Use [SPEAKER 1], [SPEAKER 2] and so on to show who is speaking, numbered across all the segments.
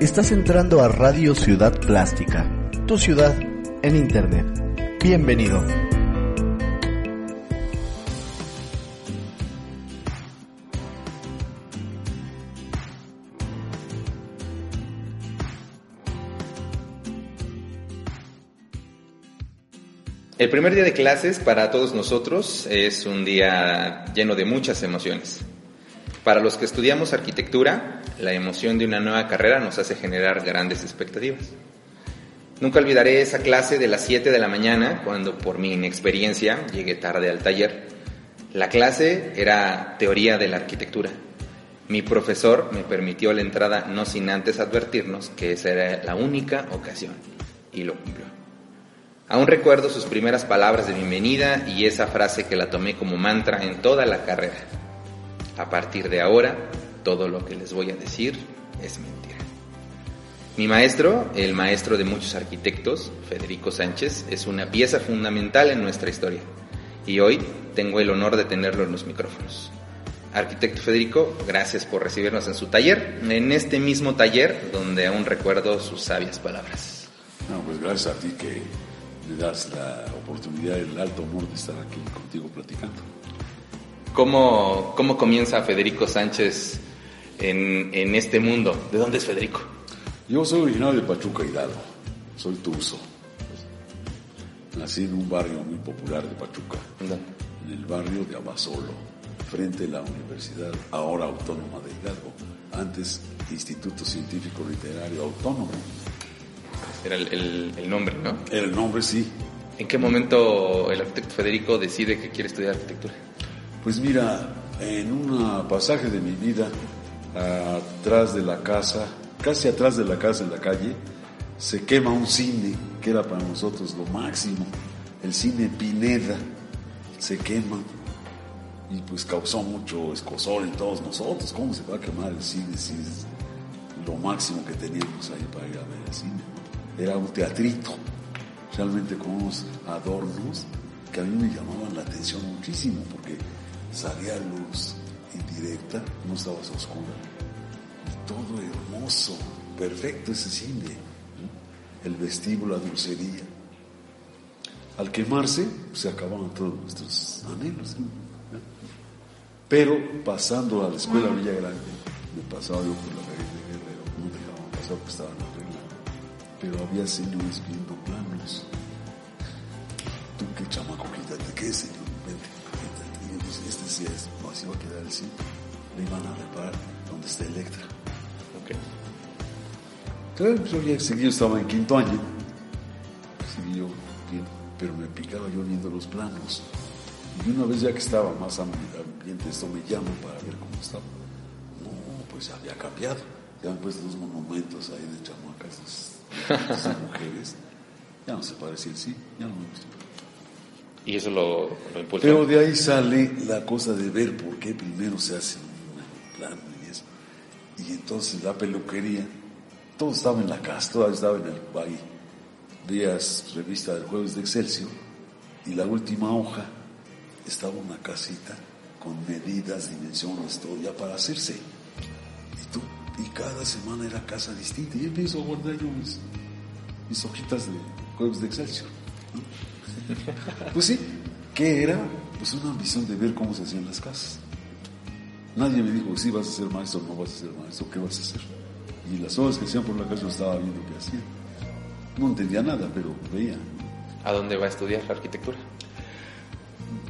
[SPEAKER 1] Estás entrando a Radio Ciudad Plástica, tu ciudad en Internet. Bienvenido.
[SPEAKER 2] El primer día de clases para todos nosotros es un día lleno de muchas emociones. Para los que estudiamos arquitectura, la emoción de una nueva carrera nos hace generar grandes expectativas. Nunca olvidaré esa clase de las 7 de la mañana cuando por mi inexperiencia llegué tarde al taller. La clase era teoría de la arquitectura. Mi profesor me permitió la entrada no sin antes advertirnos que esa era la única ocasión y lo cumplió. Aún recuerdo sus primeras palabras de bienvenida y esa frase que la tomé como mantra en toda la carrera. A partir de ahora, todo lo que les voy a decir es mentira. Mi maestro, el maestro de muchos arquitectos, Federico Sánchez, es una pieza fundamental en nuestra historia y hoy tengo el honor de tenerlo en los micrófonos. Arquitecto Federico, gracias por recibirnos en su taller, en este mismo taller donde aún recuerdo sus sabias palabras.
[SPEAKER 3] No, pues gracias a ti que me das la oportunidad, el alto honor de estar aquí contigo platicando.
[SPEAKER 2] ¿Cómo, cómo comienza Federico Sánchez en, en, este mundo? ¿De dónde es Federico?
[SPEAKER 3] Yo soy originario de Pachuca Hidalgo, soy tuso. Nací en un barrio muy popular de Pachuca, en el barrio de Abasolo, frente a la Universidad ahora Autónoma de Hidalgo, antes Instituto Científico Literario Autónomo.
[SPEAKER 2] Era el, el, el nombre, ¿no?
[SPEAKER 3] Era el nombre, sí.
[SPEAKER 2] ¿En qué momento el arquitecto Federico decide que quiere estudiar arquitectura?
[SPEAKER 3] Pues mira, en un pasaje de mi vida, atrás de la casa, casi atrás de la casa en la calle, se quema un cine que era para nosotros lo máximo, el cine Pineda, se quema y pues causó mucho escosor en todos nosotros. ¿Cómo se va a quemar el cine si es lo máximo que teníamos ahí para ir a ver el cine? Era un teatrito, realmente con unos adornos que a mí me llamaban la atención muchísimo porque salía luz indirecta, no estaba oscura. Todo hermoso, perfecto ese cine. El vestíbulo, la dulcería. Al quemarse, se acababan todos nuestros anhelos. Pero pasando a la escuela Villa Grande, me pasaba yo por la calle de Guerrero, no dejaban pasar porque estaban arreglando. Pero había señores viendo planos. Tú qué chamaco, quítate, ¿qué señor? Va a quedar el cine. Le iban a reparar donde está Electra.
[SPEAKER 2] Ok.
[SPEAKER 3] Entonces, yo ya seguí, yo estaba en quinto año. Seguí yo viendo, pero me picaba yo viendo los planos. Y una vez ya que estaba más ambiente, esto me llama para ver cómo estaba. No, pues había cambiado. Ya han puesto dos monumentos ahí de chamacas, de mujeres. Ya no se parecía el sí, ya no me gustó.
[SPEAKER 2] ¿Y eso lo, lo impulsó?
[SPEAKER 3] Pero de ahí sale la cosa de ver por qué primero se hace un plano y eso. Y entonces la peluquería, todo estaba en la casa, todo estaba en el ahí. Veías revista del jueves de Excelsior y la última hoja estaba una casita con medidas, dimensiones, todo ya para hacerse. Y, tú, y cada semana era casa distinta. Y empiezo a guardar yo mis, mis hojitas de jueves de Excelsior. Pues sí, ¿qué era? Pues una ambición de ver cómo se hacían las casas. Nadie me dijo, si vas a ser maestro no vas a ser maestro, ¿qué vas a hacer? Y las obras que hacían por la casa yo estaba viendo qué hacían. No entendía nada, pero veía.
[SPEAKER 2] ¿A dónde va a estudiar la arquitectura?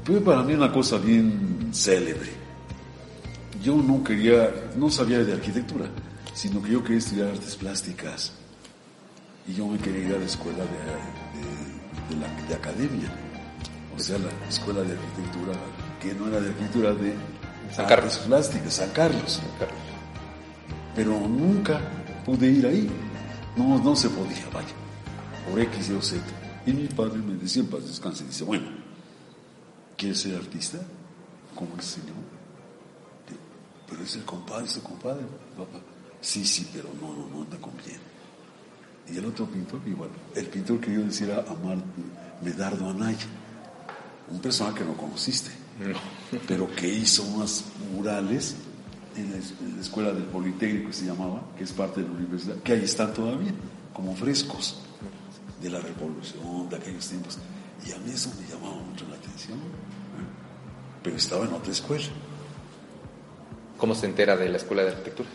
[SPEAKER 3] Fue para mí una cosa bien célebre. Yo no quería, no sabía de arquitectura, sino que yo quería estudiar artes plásticas. Y yo me quería ir a la escuela de, de, de, la, de academia. O sea, la escuela de arquitectura, que no era de arquitectura, de
[SPEAKER 2] San Carlos.
[SPEAKER 3] plásticas, San Carlos.
[SPEAKER 2] San Carlos.
[SPEAKER 3] pero nunca pude ir ahí. No, no se podía, vaya, por X y o Z. Y mi padre me decía, en paz descanse, dice, bueno, ¿quieres ser artista? Como el señor. Pero es el compadre, es el compadre, papá. Sí, sí, pero no, no, no anda con bien. Y el otro pintor, igual, el pintor que yo decía era Amar Medardo Anaya, un personaje que no conociste, pero que hizo unas murales en la, escuela del Politécnico, se llamaba, que es parte de la universidad, que ahí están todavía, como frescos de la revolución, de aquellos tiempos. Y a mí eso me llamaba mucho la atención, ¿eh? pero estaba en otra escuela.
[SPEAKER 2] ¿Cómo se entera de la escuela de arquitectura?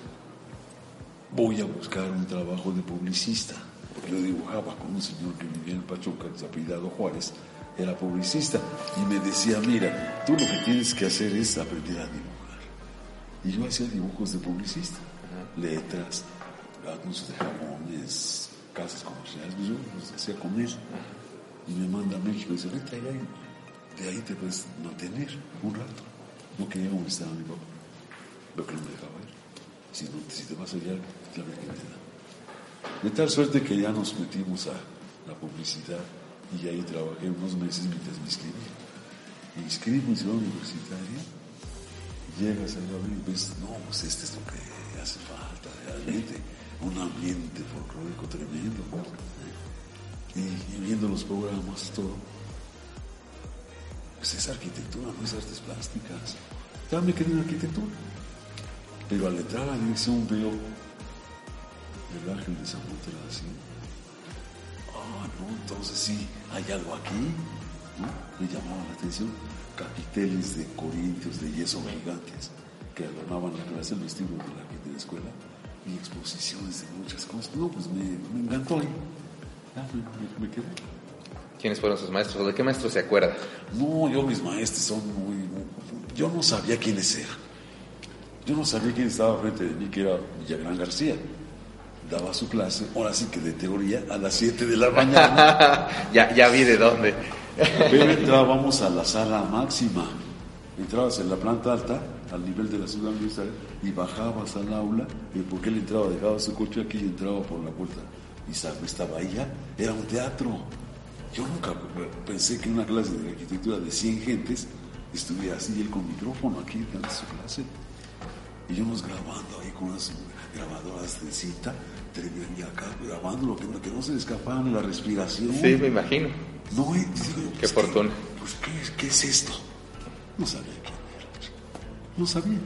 [SPEAKER 3] Voy a buscar un trabajo de publicista, porque yo dibujaba con un señor que vivía en Pachuca, apellidado Juárez, era publicista, y me decía, mira, tú lo que tienes que hacer es aprender a dibujar. Y yo hacía dibujos de publicista, letras, anuncios de jamones, casas comerciales, pues yo los hacía con él. Y me manda a México y dice, vete allá de ahí te puedes mantener un rato. No quería molestar a mi papá, lo que no me dejaba ir. Si, no, si te vas allá, la. De tal suerte que ya nos metimos a la publicidad y ahí trabajé unos meses mientras me inscribí. Me inscribí en la universitaria, llegas a ver y ves, no, pues este es lo que hace falta realmente, un ambiente folclórico tremendo. Y, viendo los programas, todo, pues es arquitectura, no es artes plásticas. Ya me quedé arquitectura. Pero al entrar la dirección veo el ángel de San así. Ah, no, entonces sí, hay algo aquí. ¿no? Me llamaba la atención. Capiteles de corintios de yeso gigantes que adornaban la clase, el vestido de la gente de la escuela y exposiciones de muchas cosas. No, pues me, me encantó ahí. Ya, me, me, quedé.
[SPEAKER 2] ¿Quiénes fueron sus maestros? ¿O de qué maestros se acuerda?
[SPEAKER 3] No, yo mis maestros son muy, muy... Yo no sabía quiénes eran. Yo no sabía quién estaba frente de mí, que era Villagrán García. Daba su clase, ahora sí que de teoría, a las 7 de la mañana.
[SPEAKER 2] ya, ya vi de dónde.
[SPEAKER 3] Pero entrábamos a la sala máxima. Entrabas en la planta alta, al nivel de la ciudad universitaria, y bajabas al aula, y porque él entraba, dejaba su coche aquí y entraba por la puerta. Y estaba ahí ya, era un teatro. Yo nunca pensé que en una clase de arquitectura de 100 gentes estuviera así, él con micrófono aquí dando su clase. Y yo nos grabando ahí con unas grabadoras de cita, y acá grabando lo que, que no se le escapaban la respiración.
[SPEAKER 2] Sí, me imagino.
[SPEAKER 3] No, digo,
[SPEAKER 2] qué pues, fortuna.
[SPEAKER 3] pues, ¿qué, ¿qué, es esto? No sabía quién era. No sabía.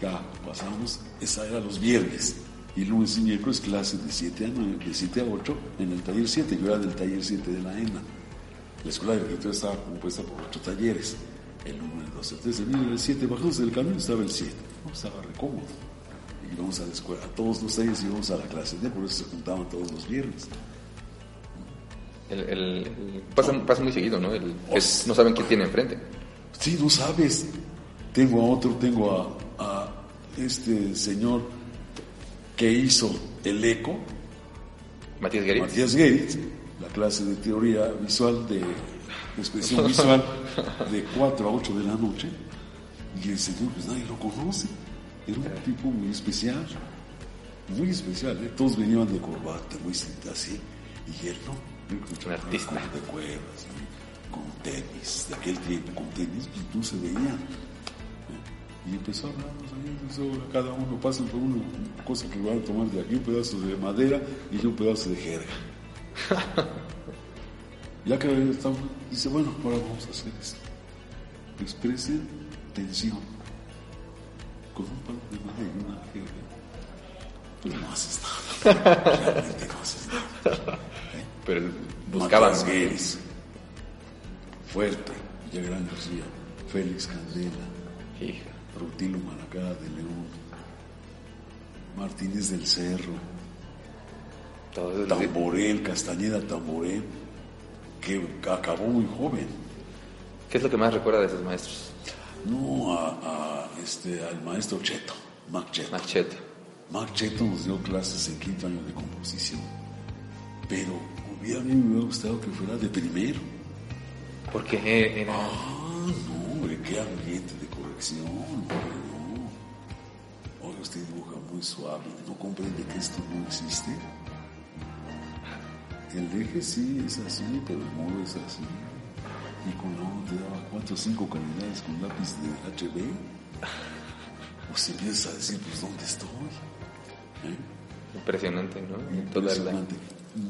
[SPEAKER 3] Ya pasamos, esa era los viernes. Y lunes y miércoles clase de 7 a 9, de 7 a 8 en el taller 7. Yo era del taller 7 de la ENA. La escuela de arquitectura estaba compuesta por ocho talleres. El 1, el 2, el 3, el 1, el 7. Bajamos del camino estaba el 7 estaba recómodo. Y íbamos a la escuela, todos los días íbamos a la clase de, por eso se juntaban todos los viernes.
[SPEAKER 2] El, el, pasa, pasa, muy seguido, ¿no? El, es, no saben quién tiene enfrente.
[SPEAKER 3] Sí, no sabes. Tengo a otro, tengo a, a este señor que hizo el eco.
[SPEAKER 2] Matías Geritz.
[SPEAKER 3] Matías Geritz, la clase de teoría visual de expresión visual de 4 a 8 de la noche. Y el señor, pues nadie lo conoce. Era un tipo muy especial. Muy especial, ¿eh? Todos venían de corbata, muy así. Y él no.
[SPEAKER 2] Un artista.
[SPEAKER 3] de cuerdas, con tenis. De aquel tiempo, con tenis, pues no se veía. Y empezó a hablarnos ahí, cada uno pasa por una cosa que van a tomar de aquí, un pedazo de madera y un pedazo de jerga. ya que estamos, dice, bueno, ahora vamos a hacer esto. Expresen tensión con un palo de madera y una jerga. Pero no haces nada. Realmente no haces nada. ¿Eh?
[SPEAKER 2] Pero buscaban.
[SPEAKER 3] Guedes, Fuerte, Villagrán García, Félix Candela,
[SPEAKER 2] Hija.
[SPEAKER 3] Rutilo Maracá de León, Martínez del Cerro, Tamborel, Castañeda Tamborel, que acabó muy joven.
[SPEAKER 2] ¿Qué es lo que más recuerda de esos maestros?
[SPEAKER 3] No, a, a, este, al maestro Cheto, Mac Cheto.
[SPEAKER 2] Mac Cheto.
[SPEAKER 3] Mac Cheto nos dio clases en quinto año de composición, pero hubiera, a mí me hubiera gustado que fuera de primero.
[SPEAKER 2] Porque era...
[SPEAKER 3] Ah, no, hombre, qué ambiente de corrección, no. Oiga, usted dibuja muy suave, no comprende que esto no existe. El eje sí es así, pero el modo es así. Y con no te daba cuatro o cinco calidades con lápiz de HB, pues empiezas a decir, pues ¿dónde estoy? ¿Eh?
[SPEAKER 2] Impresionante, ¿no?
[SPEAKER 3] Impresionante.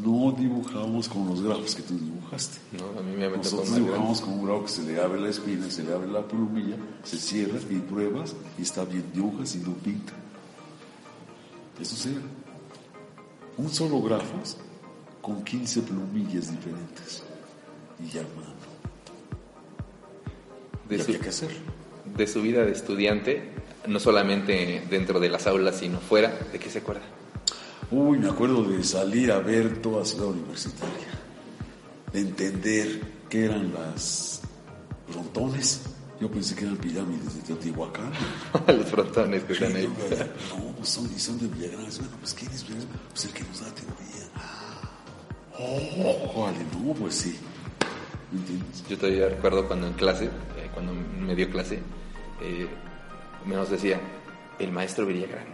[SPEAKER 3] No dibujamos con los grafos que tú dibujaste.
[SPEAKER 2] No, a mí me
[SPEAKER 3] Nosotros
[SPEAKER 2] más
[SPEAKER 3] dibujamos con un grafo que se le abre la espina, se le abre la plumilla, se cierra y pruebas y está bien, dibujas y no pinta. Eso sí. Un solo grafos con 15 plumillas diferentes. Y ya, mano.
[SPEAKER 2] De su,
[SPEAKER 3] había que hacerlo.
[SPEAKER 2] de su vida de estudiante, no solamente dentro de las aulas, sino fuera, ¿de qué se acuerda?
[SPEAKER 3] Uy, me acuerdo de salir a ver toda ciudad universitaria, de entender qué eran las frontones. Yo pensé que eran pirámides de Teotihuacán.
[SPEAKER 2] Los frontones que están ahí.
[SPEAKER 3] No, pues son, de Villagrán. Bueno, pues ¿quién es Villagrán? Pues el que nos da teoría. Oh, no, pues sí.
[SPEAKER 2] Yo todavía recuerdo cuando en clase, eh, cuando me dio clase, eh, me nos decía, el maestro Villagrán.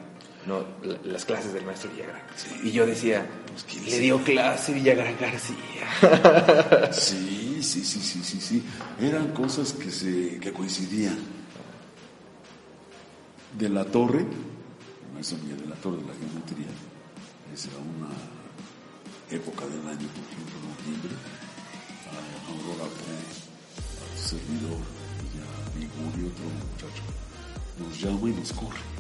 [SPEAKER 2] No, la- las clases del maestro Villagrán. Y yo decía,
[SPEAKER 3] Pues, ¿quién
[SPEAKER 2] le
[SPEAKER 3] es?
[SPEAKER 2] dio clase Villagrán García.
[SPEAKER 3] Sí, sí, sí, sí, sí, sí. Eran cosas que, se, que coincidían. De la torre, el maestro Miguel de la Torre de la geometría, esa era una época del año, por ejemplo, noviembre, a Aurora Pre, a tu servidor, y a y otro muchacho, nos llama y nos corre.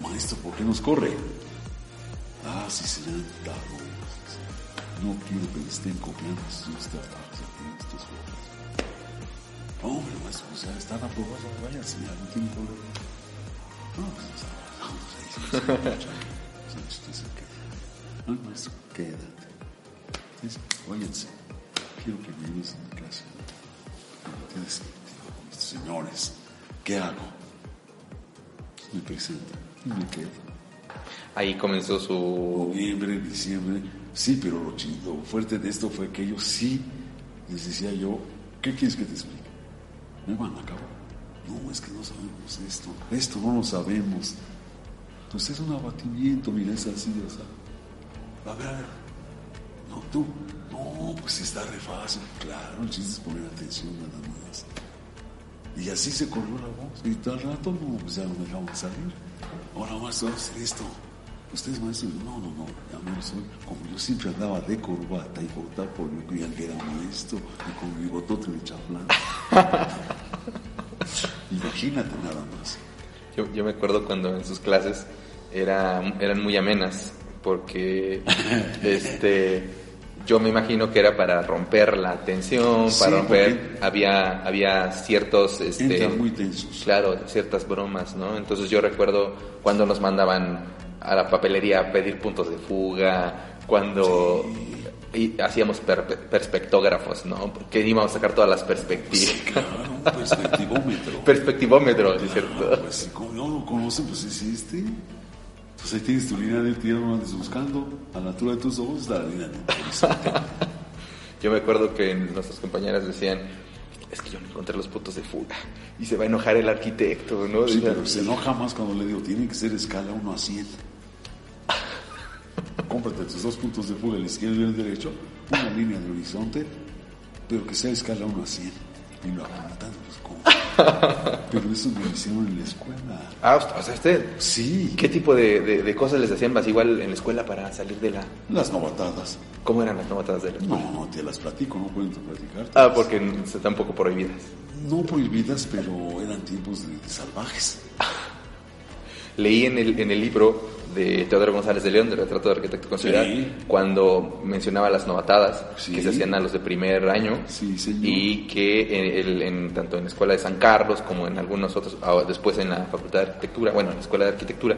[SPEAKER 3] Maestro, ¿por qué nos corre? Ah, si serán tarones. No quiero que estén copiando sus trabajos aquí en estos. No, hombre, maestro, pues ya están aprobados, váyanse, ya no tienen problema. No. No, maestro, quédate. Ustedes, váyanse. Quiero que me ayudes en mi clase. Ustedes, digo, señores, ¿qué hago? Me presento y me quedo.
[SPEAKER 2] Ahí comenzó su...
[SPEAKER 3] noviembre, diciembre. Sí, pero lo chido, fuerte de esto fue que ellos sí les decía yo, ¿qué quieres que te explique? Me van a acabar. No, es que no sabemos esto. Esto no lo sabemos. Entonces es un abatimiento, mira, es así, o sea. A ver, a ver. No, tú. No, pues está re fácil. Claro, el chiste poner atención nada más. Y así se corrió la voz. Y tal rato, no, pues ya no dejaban salir. Ahora, maestro, vamos a hacer esto. Ustedes, maestro, no, no, no, ya lo soy. Como yo siempre andaba de corbata y bota por creía que era maestro. Y con mi botote de chaflán. Imagínate nada más.
[SPEAKER 2] Yo, yo me acuerdo cuando en sus clases era, eran muy amenas, porque este, yo me imagino que era para romper la tensión,
[SPEAKER 3] Sí,
[SPEAKER 2] para romper, había, había ciertos, este,
[SPEAKER 3] muy tensos.
[SPEAKER 2] claro, ciertas bromas, ¿no? Entonces yo recuerdo cuando nos mandaban a la papelería a pedir puntos de fuga, cuando y hacíamos per- perspectógrafos, ¿no? Porque íbamos a sacar todas las perspectivas.
[SPEAKER 3] Claro, un perspectivómetro.
[SPEAKER 2] Perspectivómetro, ¿sí es cierto?
[SPEAKER 3] Ah, pues si no lo conocen, pues existe. Pues ahí tienes tu línea del tierra, no andes buscando. A la altura de tus ojos está la línea del.
[SPEAKER 2] Yo me acuerdo que nuestras compañeras decían, es que yo no encontré los puntos de fuga y se va a enojar el arquitecto, ¿no?
[SPEAKER 3] Sí, pero se enoja más cuando le digo, tiene que ser escala 1 a 100. Cómprate tus dos puntos de fuga, el izquierdo y el derecho, una línea de horizonte, pero que sea escala 1 a 100. Y lo apuntan los compras. Pero eso me lo hicieron en la escuela.
[SPEAKER 2] Ah, o sea, usted,
[SPEAKER 3] Sí,
[SPEAKER 2] ¿qué tipo de, de- de cosas les hacían más igual en la escuela para salir de la...
[SPEAKER 3] las novatadas.
[SPEAKER 2] ¿Cómo eran las novatadas de la
[SPEAKER 3] No,
[SPEAKER 2] escuela?
[SPEAKER 3] no te las platico, no pueden platicar.
[SPEAKER 2] Ah, porque están un poco prohibidas.
[SPEAKER 3] No prohibidas, pero eran tiempos de, de salvajes.
[SPEAKER 2] Leí en el, en el libro de Teodoro González de León, de Retrato de Arquitecto con Ciudad,
[SPEAKER 3] Sí.
[SPEAKER 2] cuando mencionaba las novatadas
[SPEAKER 3] Sí.
[SPEAKER 2] que se hacían a los de primer año
[SPEAKER 3] Sí,
[SPEAKER 2] y que en, en- tanto en la Escuela de San Carlos como en algunos otros, ah, después en la Facultad de Arquitectura, bueno, en la Escuela de Arquitectura,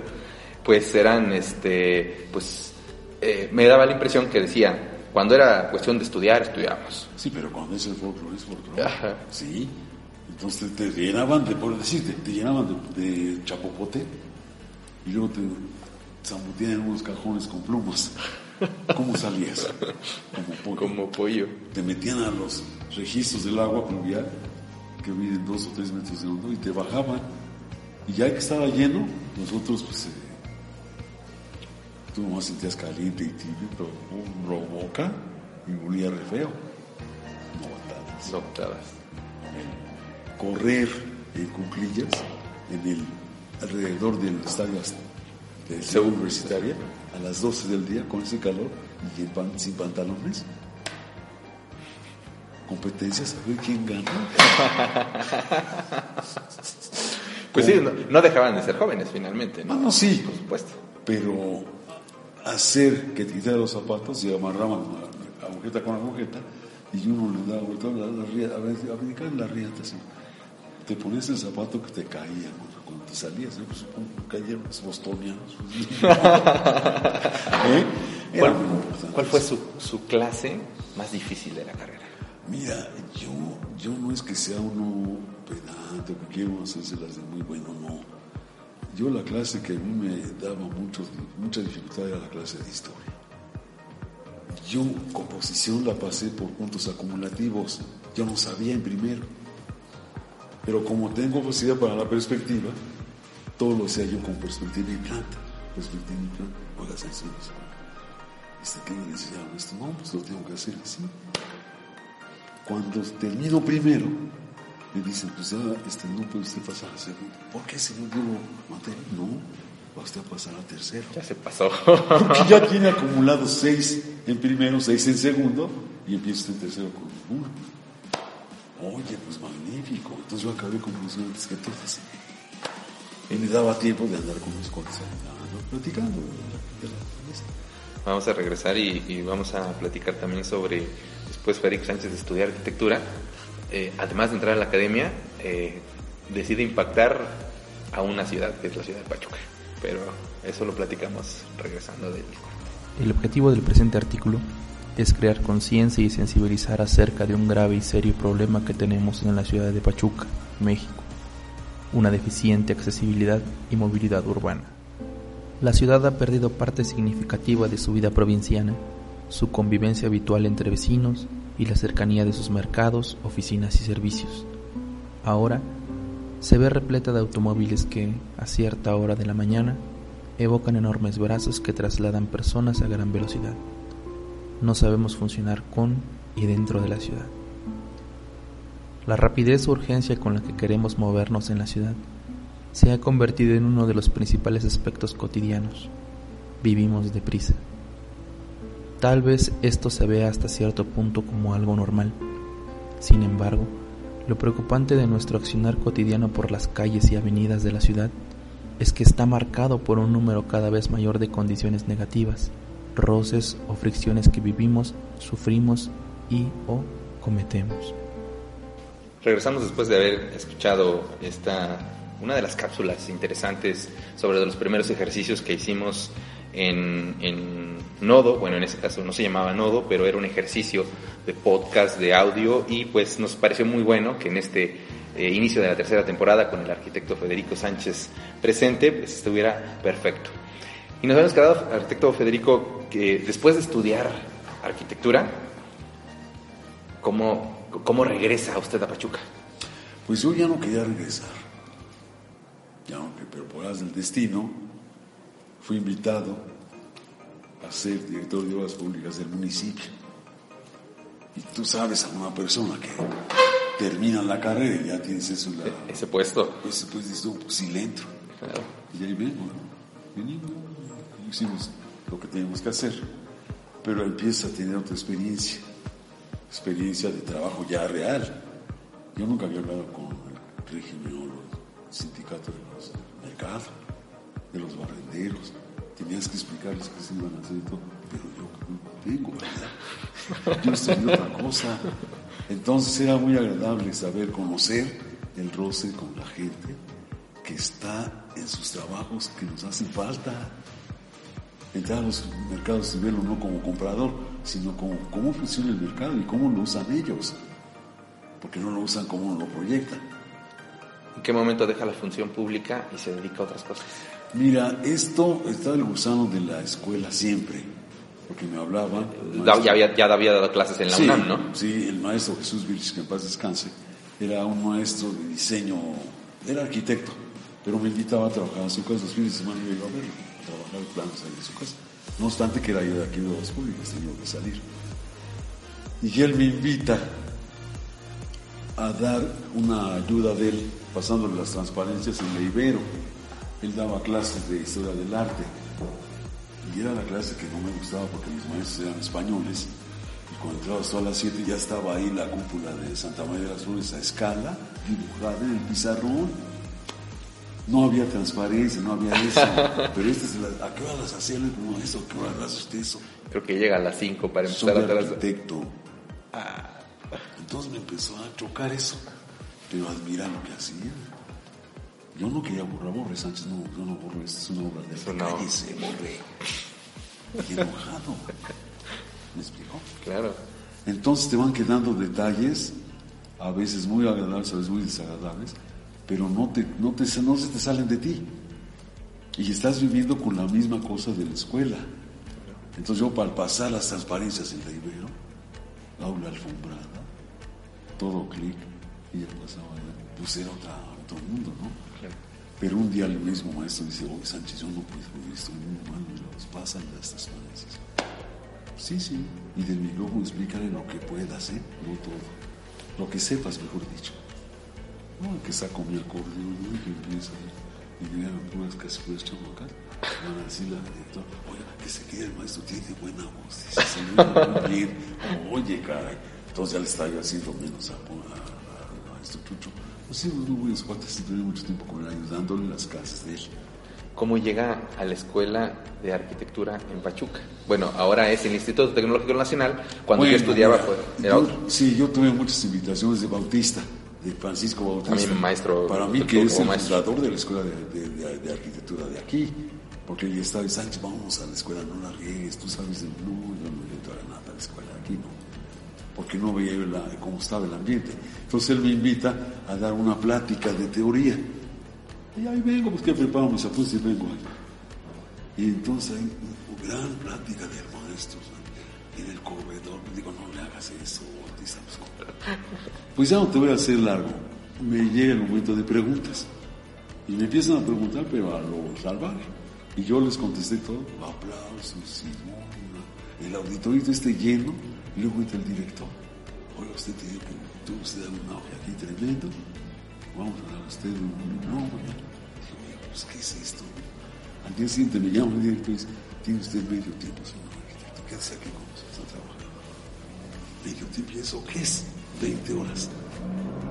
[SPEAKER 2] pues eran, este, pues, eh, me daba la impresión que decía, cuando era cuestión de estudiar, estudiábamos.
[SPEAKER 3] Sí, pero cuando es el folclore, es folclore.
[SPEAKER 2] Ajá.
[SPEAKER 3] Sí. Entonces te, te llenaban de, por decirte, te llenaban de, de chapopote y luego te zambutían en unos cajones con plumas. ¿Cómo salías? Como pollo.
[SPEAKER 2] Como pollo.
[SPEAKER 3] Te metían a los registros del agua pluvial que miden dos o tres metros de hondo y te bajaban. Y ya que estaba lleno, nosotros pues eh, tú nomás sentías caliente y tibio, pero un boca y volía re feo. No
[SPEAKER 2] botadas.
[SPEAKER 3] Correr en cuclillas en el alrededor del estadio de Ciudad Universitaria a las 12 del día con ese calor y pan- sin pantalones. Competencias, a ver quién gana.
[SPEAKER 2] Pues sí, no, no dejaban de ser jóvenes finalmente, ¿no?
[SPEAKER 3] Ah, no, sí.
[SPEAKER 2] Por supuesto.
[SPEAKER 3] Pero hacer que te quitara los zapatos y amarraban la agujeta con agujeta y uno le daba vuelta a la, la a a brincar en la riata así. Te ponías el zapato que te caía ¿no? Cuando te salías, ¿no? pues supongo que los bostonianos. ¿Eh?
[SPEAKER 2] ¿Cuál, fue su, su clase más difícil de la carrera?
[SPEAKER 3] Mira, yo, yo no es que sea uno pedante o que quiero hacérselas de muy bueno, no. Yo la clase que a mí me daba muchos, mucha dificultad era la clase de historia. Yo composición la pasé por puntos acumulativos. Yo no sabía en primero. Pero como tengo facilidad para la perspectiva, todo lo hacía yo con perspectiva y planta. Perspectiva y planta. Oiga, sencillo. Este, ¿qué me enseñaron esto? No, pues lo tengo que hacer así. Cuando termino primero, me dicen, pues ya este, no puede usted pasar a segundo. ¿Por qué, lo maté. No, va usted a pasar a tercero.
[SPEAKER 2] Ya se pasó.
[SPEAKER 3] Porque ya tiene acumulado seis en primero, seis en segundo, y empieza usted en tercero con uno. Oye, pues magnífico. Entonces yo acabé con los antes que todos. Y me daba tiempo de andar con mis cuates hablando, platicando de la, de la fiesta.
[SPEAKER 2] Vamos a regresar y, y vamos a platicar también sobre, después Federico Sánchez de estudiar arquitectura, eh, además de entrar a la academia, eh, decide impactar a una ciudad, que es la ciudad de Pachuca. Pero eso lo platicamos regresando del corte.
[SPEAKER 4] El objetivo del presente artículo es crear conciencia y sensibilizar acerca de un grave y serio problema que tenemos en la ciudad de Pachuca, México, una deficiente accesibilidad y movilidad urbana. La ciudad ha perdido parte significativa de su vida provinciana, su convivencia habitual entre vecinos y la cercanía de sus mercados, oficinas y servicios. Ahora se ve repleta de automóviles que, a cierta hora de la mañana, evocan enormes brazos que trasladan personas a gran velocidad. No sabemos funcionar con y dentro de la ciudad. La rapidez o urgencia con la que queremos movernos en la ciudad se ha convertido en uno de los principales aspectos cotidianos. Vivimos deprisa. Tal vez esto se vea hasta cierto punto como algo normal. Sin embargo, lo preocupante de nuestro accionar cotidiano por las calles y avenidas de la ciudad es que está marcado por un número cada vez mayor de condiciones negativas, roces o fricciones que vivimos, sufrimos y o cometemos.
[SPEAKER 2] Regresamos después de haber escuchado esta, una de las cápsulas interesantes sobre los primeros ejercicios que hicimos en, en Nodo. Bueno, en ese caso no se llamaba Nodo, pero era un ejercicio de podcast, de audio, y pues nos pareció muy bueno que en este eh, inicio de la tercera temporada con el arquitecto Federico Sánchez presente, pues estuviera perfecto. Y nos habíamos quedado, arquitecto Federico, que después de estudiar arquitectura, ¿cómo, cómo regresa usted a Pachuca?
[SPEAKER 3] Pues yo ya no quería regresar. Ya pero por las del destino fui invitado a ser director de obras públicas del municipio. Y tú sabes a una persona que termina la carrera y ya tienes eso la,
[SPEAKER 2] Ese puesto.
[SPEAKER 3] pues, pues dices tú, pues sí le entro.
[SPEAKER 2] Claro.
[SPEAKER 3] Y ahí vengo, ¿no? venimos, hicimos lo que teníamos que hacer. Pero empieza a tener otra experiencia, experiencia de trabajo ya real. Yo nunca había hablado con el régimen o el sindicato de los mercados, de los barrenderos. Tenías que explicarles qué se iban a hacer y todo. Pero yo no tengo, ¿verdad? Yo estudié otra cosa. Entonces era muy agradable saber conocer el roce con la gente que está en sus trabajos que nos hacen falta. Entrar a los mercados y verlo no como comprador, sino como cómo funciona el mercado y cómo lo usan ellos. Porque no lo usan como uno lo proyecta.
[SPEAKER 2] ¿En qué momento deja la función pública y se dedica a otras cosas?
[SPEAKER 3] Mira, esto está el gusano de la escuela siempre, porque me
[SPEAKER 2] Da-
[SPEAKER 3] maestro-
[SPEAKER 2] Ya había, ya había dado clases en la
[SPEAKER 3] sí,
[SPEAKER 2] UNAM, ¿no?
[SPEAKER 3] Sí, el maestro Jesús Vilches, que en paz descanse, era un maestro de diseño, era arquitecto, pero me invitaba a trabajar a su casa los fines de semana y iba a verlo, trabajar planos ahí en su casa. No obstante que era yo de aquí de los públicos, tenía que salir. Y él me invita a dar una ayuda de él, pasándole las transparencias en la Ibero. Él daba clases de historia del arte. Y era la clase que no me gustaba porque mis maestros eran españoles. Y cuando entrabas tú a las 7 ya estaba ahí la cúpula de Santa María de las Flores a escala, dibujada en el pizarrón. No había transparencia, no había eso. Pero este se las, ¿a qué hora las hacía? Le digo, eso, ¿a qué hora las hace usted eso?
[SPEAKER 2] Creo que llega a las 5 para
[SPEAKER 3] Soy
[SPEAKER 2] empezar a hacer
[SPEAKER 3] arquitecto. Entonces me empezó a chocar eso, pero admira lo que hacía. Yo no quería borrar, borre Sánchez, no, yo no borro, esta es una obra de
[SPEAKER 2] una obra.
[SPEAKER 3] Cállese, borre. Y enojado. ¿Me explicó?
[SPEAKER 2] Claro.
[SPEAKER 3] Entonces te van quedando detalles, a veces muy agradables, a veces muy desagradables, pero no, te, no, te, no se te salen de ti. Y estás viviendo con la misma cosa de la escuela. Entonces yo para pasar las transparencias en la Ibero, aula alfombrada, todo clic, y ya pasaba, pues era otra, otro mundo, ¿no? Pero un día el mismo maestro dice, oye Sánchez, yo no puedo, estoy muy mal, me los pasan las transparencias. Sí, sí, y del micrófono explícale lo que puedas, ¿eh? No todo. Lo que sepas, mejor dicho. No, que saco mi acordeón ¿no? y que empieza y llegan puras casi puras chamacas. Van a decir la directora, oye, que se quede el maestro, tiene buena voz, dice, se muy bien. Oye, caray. Entonces ya le estaba yo haciendo menos a, a, a maestro Chucho. Pues sí, no buenos cuates y tuve mucho tiempo con él ayudándole las clases de él.
[SPEAKER 2] ¿Cómo llega a la Escuela de Arquitectura en Pachuca? Bueno, ahora es el Instituto Tecnológico Nacional. Cuando yo
[SPEAKER 3] Bueno,
[SPEAKER 2] estudiaba
[SPEAKER 3] mira,
[SPEAKER 2] fue, era
[SPEAKER 3] yo-
[SPEAKER 2] otro.
[SPEAKER 3] Sí, yo tuve muchas invitaciones de Bautista, de Francisco Bautista.
[SPEAKER 2] También maestro,
[SPEAKER 3] Para mí, que es el
[SPEAKER 2] maestro.
[SPEAKER 3] fundador de la Escuela de, de- de- de Arquitectura de aquí. Porque él estaba y Sánchez, vamos a la escuela, no la riegues, tú sabes, de, no, yo no le nada a la escuela de aquí, no. Porque no veía la- cómo estaba el ambiente. Entonces él me invita a dar una plática de teoría. Y ahí vengo, pues que preparo mis apuntes y vengo ahí. Y entonces hay una gran plática del maestro en el corredor. Digo, no le hagas eso. Pues, ya no te voy a hacer largo. Me llega el momento de preguntas. Y me empiezan a preguntar, pero a lo salvaje. Y yo les contesté todo. Aplausos, y no, no. El auditorio esté lleno. Y luego entra el director. Oiga, usted tiene que, tuvo usted un auge aquí tremendo. Vamos a dar a usted un, no, ya. Digo, oiga, pues, ¿qué es esto? Al día siguiente me llama el director y dice, tiene usted medio tiempo, señor arquitecto, quédese aquí con nosotros a trabajar. Medio tiempo, ¿y eso qué es? 20 horas.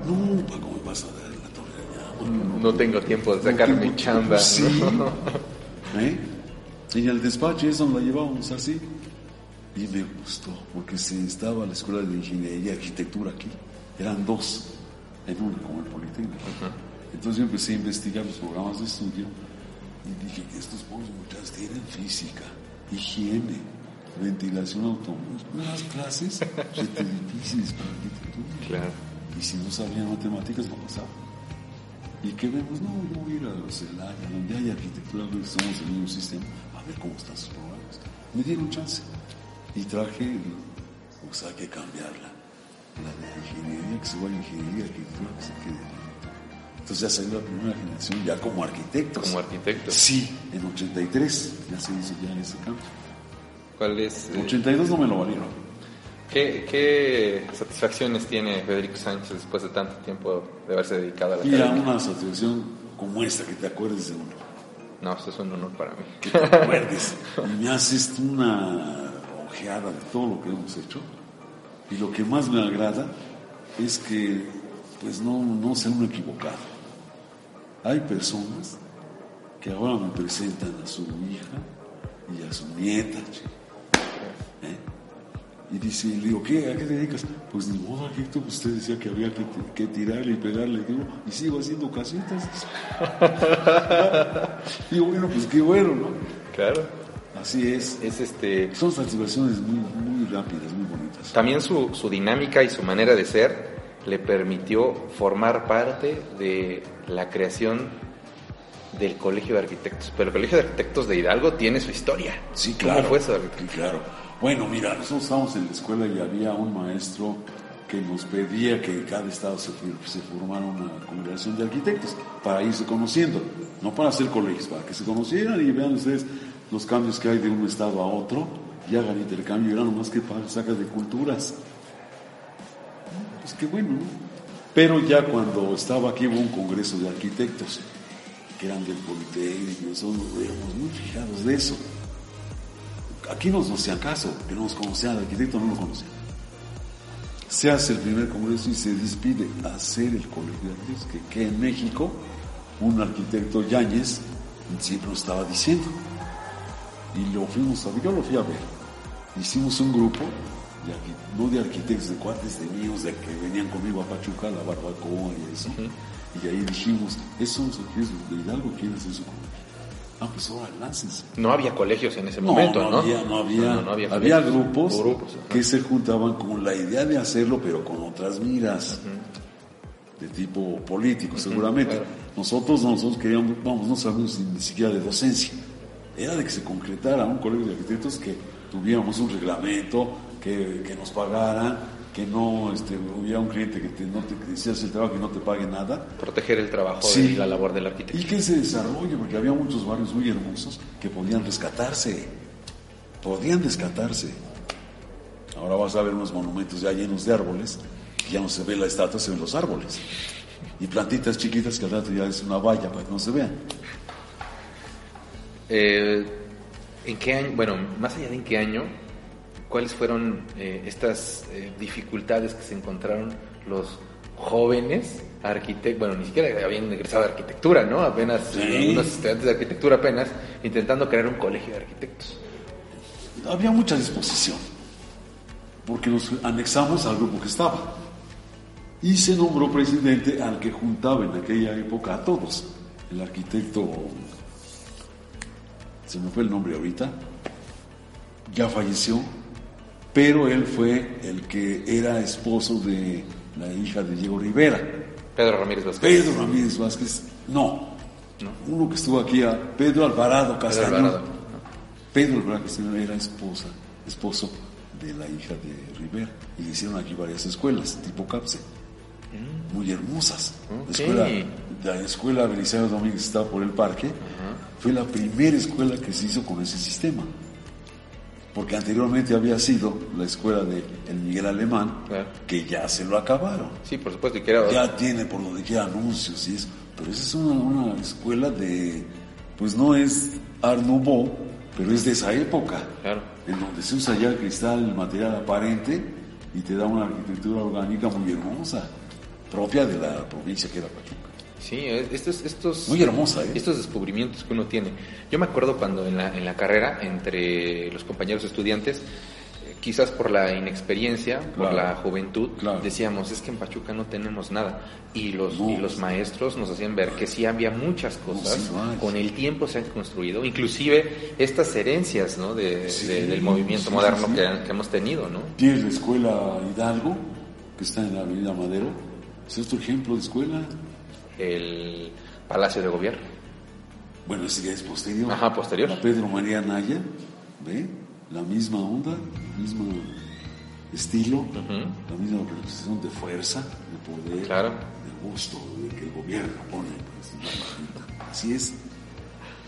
[SPEAKER 3] No, Paco, me vas a dar la torre allá.
[SPEAKER 2] No tengo tiempo de sacar
[SPEAKER 3] No
[SPEAKER 2] mi chamba.
[SPEAKER 3] tiempo, Sí. ¿Eh? Y en el despacho eso la llevábamos así. Y me gustó, porque se estaba la escuela de ingeniería y arquitectura aquí. Eran dos, en una, como el Politécnico. Entonces yo empecé a investigar los programas de estudio y dije que estos pobres muchachos tienen física, higiene, ventilación automóvil, unas clases rete difíciles para arquitectura.
[SPEAKER 2] Claro.
[SPEAKER 3] Y si no sabían matemáticas, no pasaba. ¿Y qué vemos? No, yo voy a ir a los Celaya, donde hay arquitectura, donde somos el mismo sistema, a ver cómo están sus programas. Me dieron chance. Y traje, o sea, hay que cambiarla. La de ingeniería, que se vaya ingeniería, arquitectura, que se quede. Entonces ya salió la primera generación ya como arquitectos.
[SPEAKER 2] Como arquitectos.
[SPEAKER 3] Sí, en 83 ya se hizo ya ese cambio.
[SPEAKER 2] ¿Cuál es,
[SPEAKER 3] En
[SPEAKER 2] eh,
[SPEAKER 3] 82 no me lo valieron.
[SPEAKER 2] ¿qué, qué satisfacciones tiene Federico Sánchez después de tanto tiempo de haberse dedicado a la
[SPEAKER 3] Mira,
[SPEAKER 2] academia?
[SPEAKER 3] una satisfacción como esta, que te acuerdes de uno.
[SPEAKER 2] No, esto es un honor para mí.
[SPEAKER 3] que te acuerdes. Y me haces una ojeada de todo lo que hemos hecho. Y lo que más me agrada es que, pues no, no se uno equivocado. Hay personas que ahora me presentan a su hija y a su nieta. che. Y dice, le digo, ¿qué? ¿A qué te dedicas? Pues ni modo, arquitecto, pues usted decía que había que, que tirarle y pegarle. Digo, y sigo haciendo casitas. digo, bueno, pues qué bueno, ¿no?
[SPEAKER 2] Claro.
[SPEAKER 3] Así es.
[SPEAKER 2] Es este.
[SPEAKER 3] Son satisfacciones muy, muy rápidas, muy bonitas.
[SPEAKER 2] También su, su dinámica y su manera de ser le permitió formar parte de la creación del Colegio de Arquitectos. Pero el Colegio de Arquitectos de Hidalgo tiene su historia.
[SPEAKER 3] Sí, claro.
[SPEAKER 2] ¿Cómo fue eso?
[SPEAKER 3] Sí, claro. Bueno, mira, nosotros estábamos en la escuela y había un maestro que nos pedía que cada estado se, formara una congregación de arquitectos para irse conociendo, no para hacer colegios, para que se conocieran y vean ustedes los cambios que hay de un estado a otro y hagan intercambio, era nomás que para sacar de culturas. Pues qué bueno, ¿no? Pero ya cuando estaba aquí hubo un congreso de arquitectos que eran del Politécnico, nosotros nos veíamos muy fijados de eso. Aquí nos hacían caso, que no nos conocían, el arquitecto no lo conocía. Se hace el primer congreso y se despide a hacer el colegio de arquitectos, que, que en México un arquitecto Yáñez siempre nos estaba diciendo. Y lo fuimos a ver, yo lo fui a ver. Hicimos un grupo, de no de arquitectos, de cuates de míos, de que venían conmigo a Pachuca, a la barbacoa y eso. Y ahí dijimos, esos son los de Hidalgo, quieren hacer su colegio. Ah, pues ahora láncense.
[SPEAKER 2] No había colegios en ese
[SPEAKER 3] No,
[SPEAKER 2] momento,
[SPEAKER 3] no,
[SPEAKER 2] ¿no?
[SPEAKER 3] había, no había,
[SPEAKER 2] No, no había
[SPEAKER 3] había grupos, que se juntaban con la idea de hacerlo, pero con otras miras, de tipo político, seguramente.
[SPEAKER 2] claro.
[SPEAKER 3] Nosotros, nosotros queríamos, vamos, no sabemos ni siquiera de docencia. Era de que se concretara un colegio de arquitectos que tuviéramos un reglamento, que, que nos pagaran, que no este, hubiera un cliente que te, no te que hicieras el trabajo y no te pague nada.
[SPEAKER 2] Proteger el trabajo
[SPEAKER 3] Sí.
[SPEAKER 2] y la labor del arquitecto.
[SPEAKER 3] Y que se desarrolle, porque había muchos barrios muy hermosos que podían rescatarse, podían rescatarse. Ahora vas a ver unos monumentos ya llenos de árboles, y ya no se ve la estatua, se ven los árboles. Y plantitas chiquitas que al rato ya es una valla para que no se vean.
[SPEAKER 2] Eh, ¿En qué año, bueno, más allá de en qué año, cuáles fueron eh, estas eh, dificultades que se encontraron los jóvenes arquitectos, bueno, ni siquiera habían egresado de arquitectura, ¿no? Apenas,
[SPEAKER 3] Sí.
[SPEAKER 2] unos estudiantes de arquitectura apenas, intentando crear un colegio de arquitectos.
[SPEAKER 3] Había mucha disposición, porque nos anexamos al grupo que estaba. Y se nombró presidente al que juntaba en aquella época a todos. El arquitecto, se me fue el nombre ahorita, ya falleció, pero él fue el que era esposo de la hija de Diego Rivera.
[SPEAKER 2] Pedro Ramírez Vázquez.
[SPEAKER 3] Pedro Ramírez Vázquez, no, uno que estuvo aquí, a Pedro Alvarado Castañón.
[SPEAKER 2] Alvarado.
[SPEAKER 3] Pedro Alvarado Castañón era esposa, esposo de la hija de Rivera y le hicieron aquí varias escuelas, tipo CAPSE, muy hermosas.
[SPEAKER 2] Ok.
[SPEAKER 3] La escuela, la escuela Belisario Domínguez estaba por el parque, fue la primera escuela que se hizo con ese sistema. Porque anteriormente había sido la escuela de el Miguel Alemán,
[SPEAKER 2] Claro.
[SPEAKER 3] que ya se lo acabaron
[SPEAKER 2] Sí, por supuesto, y que era...
[SPEAKER 3] ya tiene por donde quiera anuncios y eso, pero esa es una, una escuela de, pues no es Art Nouveau, pero es de esa época,
[SPEAKER 2] Claro.
[SPEAKER 3] en donde se usa ya el cristal, el material aparente, y te da una arquitectura orgánica muy hermosa, propia de la provincia que era Pachuca.
[SPEAKER 2] Sí, estos, estos,
[SPEAKER 3] Muy hermosa, ¿eh?
[SPEAKER 2] estos descubrimientos que uno tiene. Yo me acuerdo cuando en la, en la carrera, entre los compañeros estudiantes, eh, quizás por la inexperiencia, por
[SPEAKER 3] Claro.
[SPEAKER 2] la juventud,
[SPEAKER 3] Claro.
[SPEAKER 2] decíamos, es que en Pachuca no tenemos nada. Y los,
[SPEAKER 3] No.
[SPEAKER 2] y los maestros nos hacían ver que sí había muchas cosas,
[SPEAKER 3] sí lo hay.
[SPEAKER 2] con el tiempo se han construido, inclusive estas herencias ¿no? de,
[SPEAKER 3] Sí,
[SPEAKER 2] de- del movimiento
[SPEAKER 3] sí,
[SPEAKER 2] moderno
[SPEAKER 3] sí, sí.
[SPEAKER 2] Que, que hemos tenido. ¿no?
[SPEAKER 3] Tienes la escuela Hidalgo, que está en la avenida Madero, es otro ejemplo de escuela,
[SPEAKER 2] El Palacio de Gobierno.
[SPEAKER 3] bueno, ese ya es posterior.
[SPEAKER 2] Ajá, posterior.
[SPEAKER 3] Pedro María Naya, ¿ve? La misma onda, mismo estilo, la misma representación de fuerza, de poder,
[SPEAKER 2] Claro.
[SPEAKER 3] de gusto, de que el gobierno pone. pues, así es.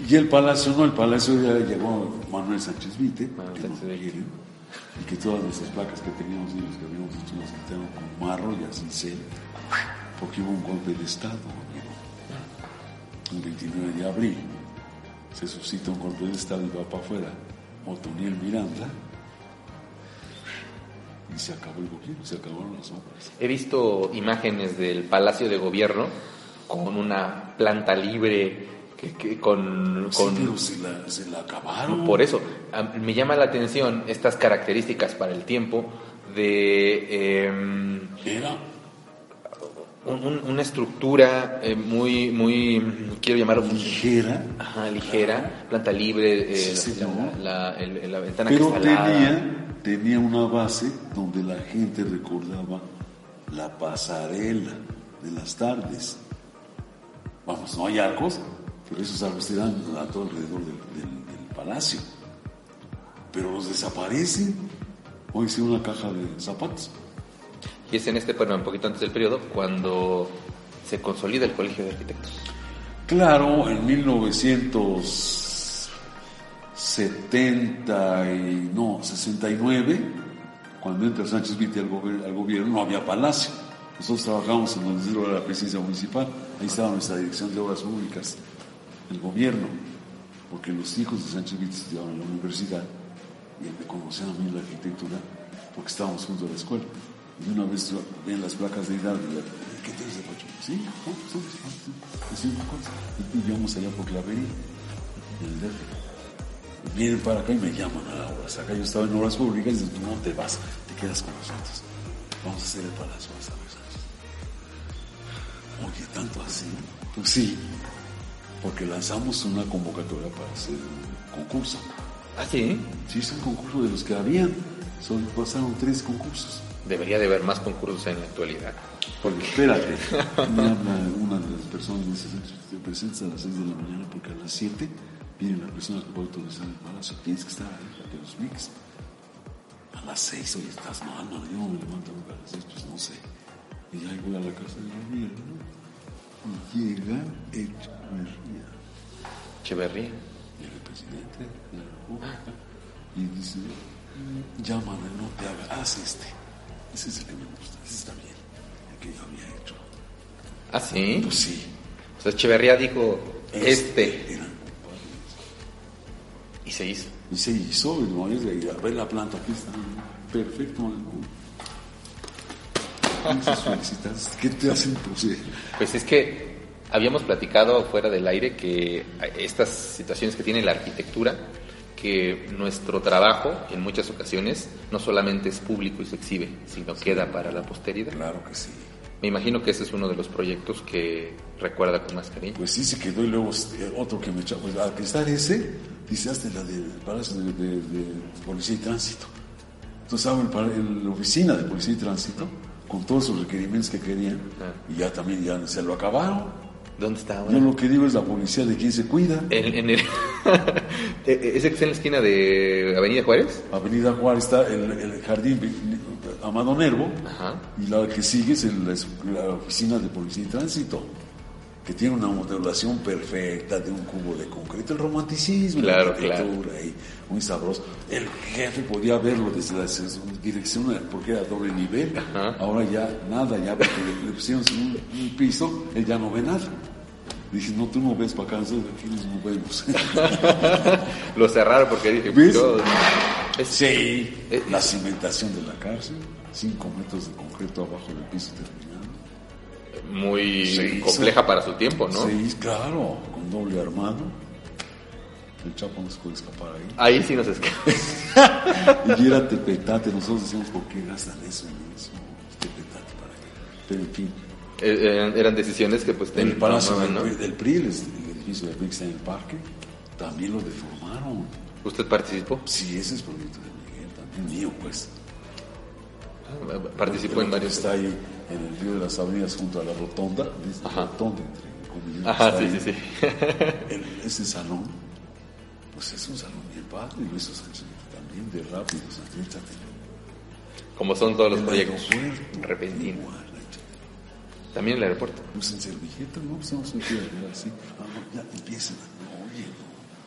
[SPEAKER 3] Y el palacio, no, el palacio ya llegó Manuel Sánchez Vite,
[SPEAKER 2] Manuel
[SPEAKER 3] que
[SPEAKER 2] Sánchez
[SPEAKER 3] quieren, y que todas nuestras placas que teníamos y los que habíamos hecho las quitaron con marro y así se, porque hubo un golpe de Estado, amigo. El 29 de abril se suscita un golpe de Estado y va para afuera Otoniel Miranda y se acabó el gobierno, se acabaron las obras.
[SPEAKER 2] He visto imágenes del Palacio de Gobierno con una planta libre, que, que- con,
[SPEAKER 3] Sí,
[SPEAKER 2] con-
[SPEAKER 3] pero se la, se la acabaron.
[SPEAKER 2] por eso a- me llama la atención estas características para el tiempo de em,
[SPEAKER 3] Era
[SPEAKER 2] un- un- una estructura eh, muy, muy, quiero llamarlo
[SPEAKER 3] ligera,
[SPEAKER 2] ajá, ligera, planta libre, eh,
[SPEAKER 3] Sí,
[SPEAKER 2] la, la- el- la ventana
[SPEAKER 3] pero
[SPEAKER 2] cristalada.
[SPEAKER 3] tenía, tenía una base donde la gente recordaba la pasarela de las tardes. Vamos, no hay arcos, pero esos arcos se dan a todo alrededor del, del- del palacio. Pero los desaparecen. Hoy sí una caja de zapatos.
[SPEAKER 2] Y es en este, bueno, un poquito antes del periodo, cuando se consolida el Colegio de Arquitectos.
[SPEAKER 3] Claro, en 1970 y no, 69, cuando entra Sánchez Viti al, gobierno, no había palacio. Nosotros trabajamos en donde era la presidencia municipal, ahí estaba nuestra dirección de obras públicas, el gobierno, porque los hijos de Sánchez Viti estudiaban en la universidad y me conocían a mí la arquitectura porque estábamos juntos a la escuela. Y una vez ven las placas de la- ¿qué tienes de Pachuca? Sí, ¿no? Sí, sí, sí, sí, Y íbamos allá por Clavería, en el DF. Vienen para acá y me llaman a la obras. Acá yo estaba en obras públicas y dicen, no te vas, te quedas con nosotros. Vamos a hacer el palacio, vas a ver, Sánchez. Oye, tanto así. Pues sí, porque lanzamos una convocatoria para hacer un concurso.
[SPEAKER 2] Ah, sí.
[SPEAKER 3] Sí, es un concurso de los que habían. Solo pasaron tres concursos.
[SPEAKER 2] Debería de haber más concursos en la actualidad.
[SPEAKER 3] Porque espérate, me habla una de las personas y dice, te presentas a las 6 de la mañana porque a las 7 viene la persona que puede autorizar el palacio. Tienes que estar ahí para que lo expliques. A las 6, oye, estás mal, mano. Yo no me levanto nunca a las 6, pues no sé. Y ahí voy a la casa de gobierno y llega Echeverría.
[SPEAKER 2] Echeverría.
[SPEAKER 3] Llega el presidente de la República y dice, llámame, no te hagas, este. Ese es el que me gusta, ese está bien, el que yo había hecho.
[SPEAKER 2] Ah, sí.
[SPEAKER 3] Pues sí,
[SPEAKER 2] O sea, Echeverría dijo, este.
[SPEAKER 3] Era.
[SPEAKER 2] Y se hizo.
[SPEAKER 3] Y se hizo, no, y a ver la planta, aquí está, perfecto. ¿Qué te hacen? Pues,
[SPEAKER 2] Pues es que habíamos platicado fuera del aire que estas situaciones que tiene la arquitectura, que nuestro trabajo en muchas ocasiones no solamente es público y se exhibe, sino queda para la posteridad.
[SPEAKER 3] claro que sí.
[SPEAKER 2] Me imagino que ese es uno de los proyectos que recuerda con más cariño.
[SPEAKER 3] Pues sí, se quedó y luego eh, otro que me echó. Pues al estar ese, dice hasta la del Palacio de, de- de Policía y Tránsito. Entonces el- la oficina de Policía y Tránsito con todos sus requerimientos que querían
[SPEAKER 2] Ah.
[SPEAKER 3] y ya también ya se lo acabaron.
[SPEAKER 2] ¿Dónde está ahora?
[SPEAKER 3] Yo lo que digo es la policía de quién se cuida.
[SPEAKER 2] En, en el... ¿Ese que está en la esquina de Avenida Juárez?
[SPEAKER 3] Avenida Juárez está el, el jardín Amado Nervo
[SPEAKER 2] Ajá.
[SPEAKER 3] y la que sigue es el- la, oficina de policía y tránsito que tiene una modelación perfecta de un cubo de concreto, el romanticismo,
[SPEAKER 2] Claro,
[SPEAKER 3] la arquitectura y muy sabroso. El jefe podía verlo desde la dirección porque era doble nivel,
[SPEAKER 2] Ajá.
[SPEAKER 3] ahora ya nada, ya porque le, le pusieron un, un piso, él ya no ve nada. Dije, no, tú no ves para acá, nosotros aquí nos movemos.
[SPEAKER 2] Lo cerraron porque dije,
[SPEAKER 3] ¿Ves?
[SPEAKER 2] yo- es-
[SPEAKER 3] Sí,
[SPEAKER 2] Eh,
[SPEAKER 3] la cimentación de la cárcel, cinco metros de concreto abajo del piso terminado.
[SPEAKER 2] muy compleja para su tiempo, ¿no?
[SPEAKER 3] Sí, claro, con doble armado. El Chapo no se puede escapar ahí.
[SPEAKER 2] Ahí sí nos escapa.
[SPEAKER 3] Y era tepetate, nosotros decíamos, ¿por qué gastan eso en eso? Tepetate para qué. Pero en fin,
[SPEAKER 2] Eh, eran, eran decisiones que pues
[SPEAKER 3] el palacio del,
[SPEAKER 2] ¿no?
[SPEAKER 3] del PRI, el, edificio del PRI que está en el parque, también lo deformaron.
[SPEAKER 2] ¿Usted participó?
[SPEAKER 3] Sí, ese es proyecto de Miguel, también mío, pues.
[SPEAKER 2] Participó en varios.
[SPEAKER 3] Está ahí en el río de las avenidas junto a la rotonda, dice
[SPEAKER 2] Ajá.
[SPEAKER 3] rotonda entre comillas,
[SPEAKER 2] Ajá, sí, sí, sí.
[SPEAKER 3] Ese salón, pues es un salón bien padre, y Sánchez también de rápido, Sánchez échatelo.
[SPEAKER 2] Como son todos los
[SPEAKER 3] El
[SPEAKER 2] proyectos. Repentinos. También el aeropuerto.
[SPEAKER 3] Pues en servilleta, no, pues vamos a ir así, ah, ya empiezan, oye.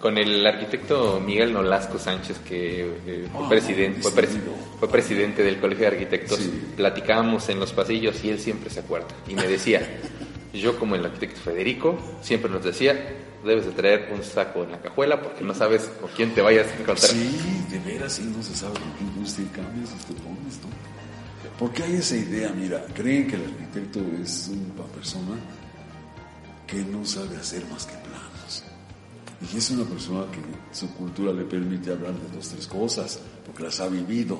[SPEAKER 2] Con el arquitecto Miguel Nolasco Sánchez, que eh, fue,
[SPEAKER 3] Ah,
[SPEAKER 2] presidente, fue, presidente del Colegio de Arquitectos,
[SPEAKER 3] Sí.
[SPEAKER 2] platicábamos en los pasillos y él siempre se acuerda. Y me decía, yo como el arquitecto Federico, siempre nos decía, debes de traer un saco en la cajuela porque no sabes con quién te vayas a encontrar.
[SPEAKER 3] Sí, de veras, sí, no se sabe con qué industria cambias te pones, ¿no? Porque hay esa idea, mira, creen que el arquitecto es una persona que no sabe hacer más que planos. Y es una persona que su cultura le permite hablar de dos, tres cosas, porque las ha vivido,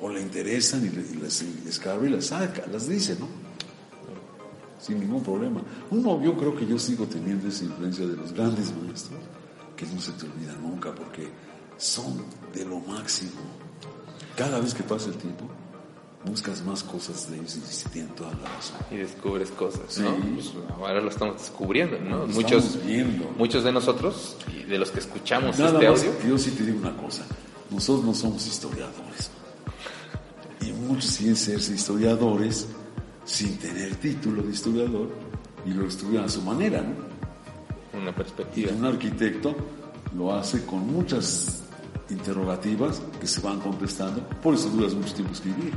[SPEAKER 3] o le interesan y, le, y las escarba y las saca, las dice, ¿no? Sin ningún problema. Uno, yo creo que yo sigo teniendo esa influencia de los grandes maestros, que no se te olvida nunca, porque son de lo máximo. Cada vez que pasa el tiempo, buscas más cosas de ellos y dices, tienen toda la razón.
[SPEAKER 2] Y descubres cosas,
[SPEAKER 3] Sí.
[SPEAKER 2] ¿no? Pues ahora lo estamos descubriendo, ¿no?
[SPEAKER 3] Lo
[SPEAKER 2] Muchos,
[SPEAKER 3] estamos viendo.
[SPEAKER 2] muchos de nosotros y de los que escuchamos
[SPEAKER 3] Nada
[SPEAKER 2] este
[SPEAKER 3] más,
[SPEAKER 2] audio,
[SPEAKER 3] yo sí te digo una cosa, nosotros no somos historiadores. Y muchos sin serse historiadores, sin tener título de historiador, y lo estudian a su manera, ¿no?
[SPEAKER 2] Una
[SPEAKER 3] Y
[SPEAKER 2] perspectiva.
[SPEAKER 3] un arquitecto lo hace con muchas interrogativas que se van contestando, por eso duras mucho tiempo escribir.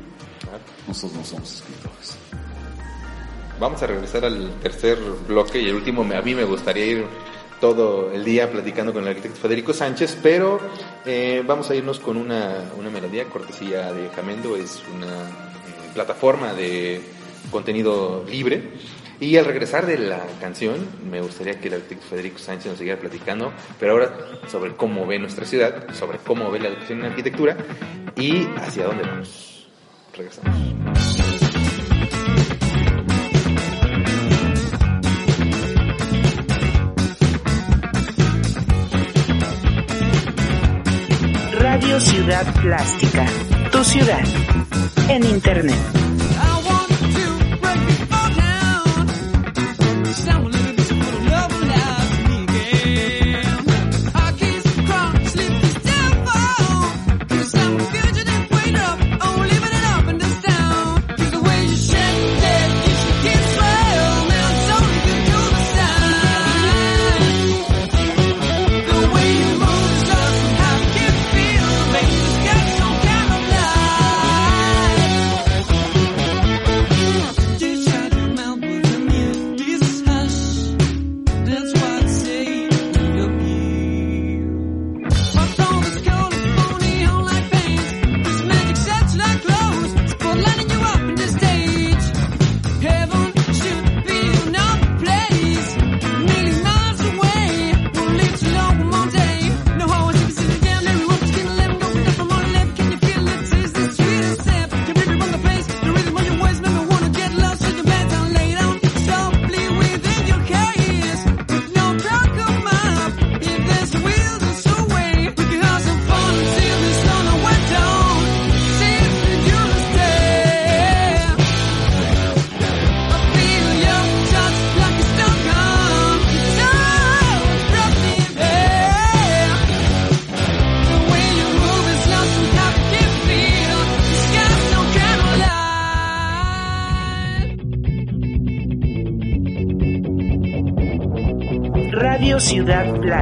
[SPEAKER 3] Nosotros no somos escritores.
[SPEAKER 2] Vamos a regresar al tercer bloque y el último, a mí me gustaría ir todo el día platicando con el arquitecto Federico Sánchez, pero eh, vamos a irnos con una, una melodía, cortesía de Jamendo, es una eh, plataforma de contenido libre. Y al regresar de la canción, me gustaría que el arquitecto Federico Sánchez nos siguiera platicando, pero ahora sobre cómo ve nuestra ciudad, sobre cómo ve la educación en arquitectura y hacia dónde vamos.
[SPEAKER 5] Radio Ciudad Plástica, tu ciudad, en Internet.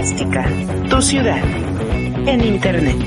[SPEAKER 5] Tu ciudad, en Internet.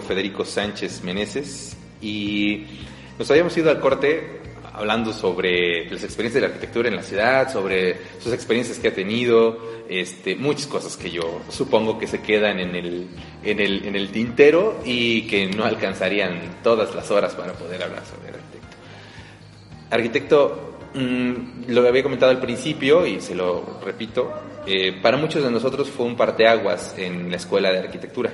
[SPEAKER 2] Federico Sánchez Meneses y nos habíamos ido al corte hablando sobre las experiencias de la arquitectura en la ciudad, sobre sus experiencias que ha tenido, este, muchas cosas que yo supongo que se quedan en el, tintero y que no alcanzarían todas las horas para poder hablar sobre el arquitecto. Arquitecto, mm, lo había comentado al principio y se lo repito, eh, para muchos de nosotros fue un parteaguas en la escuela de arquitectura.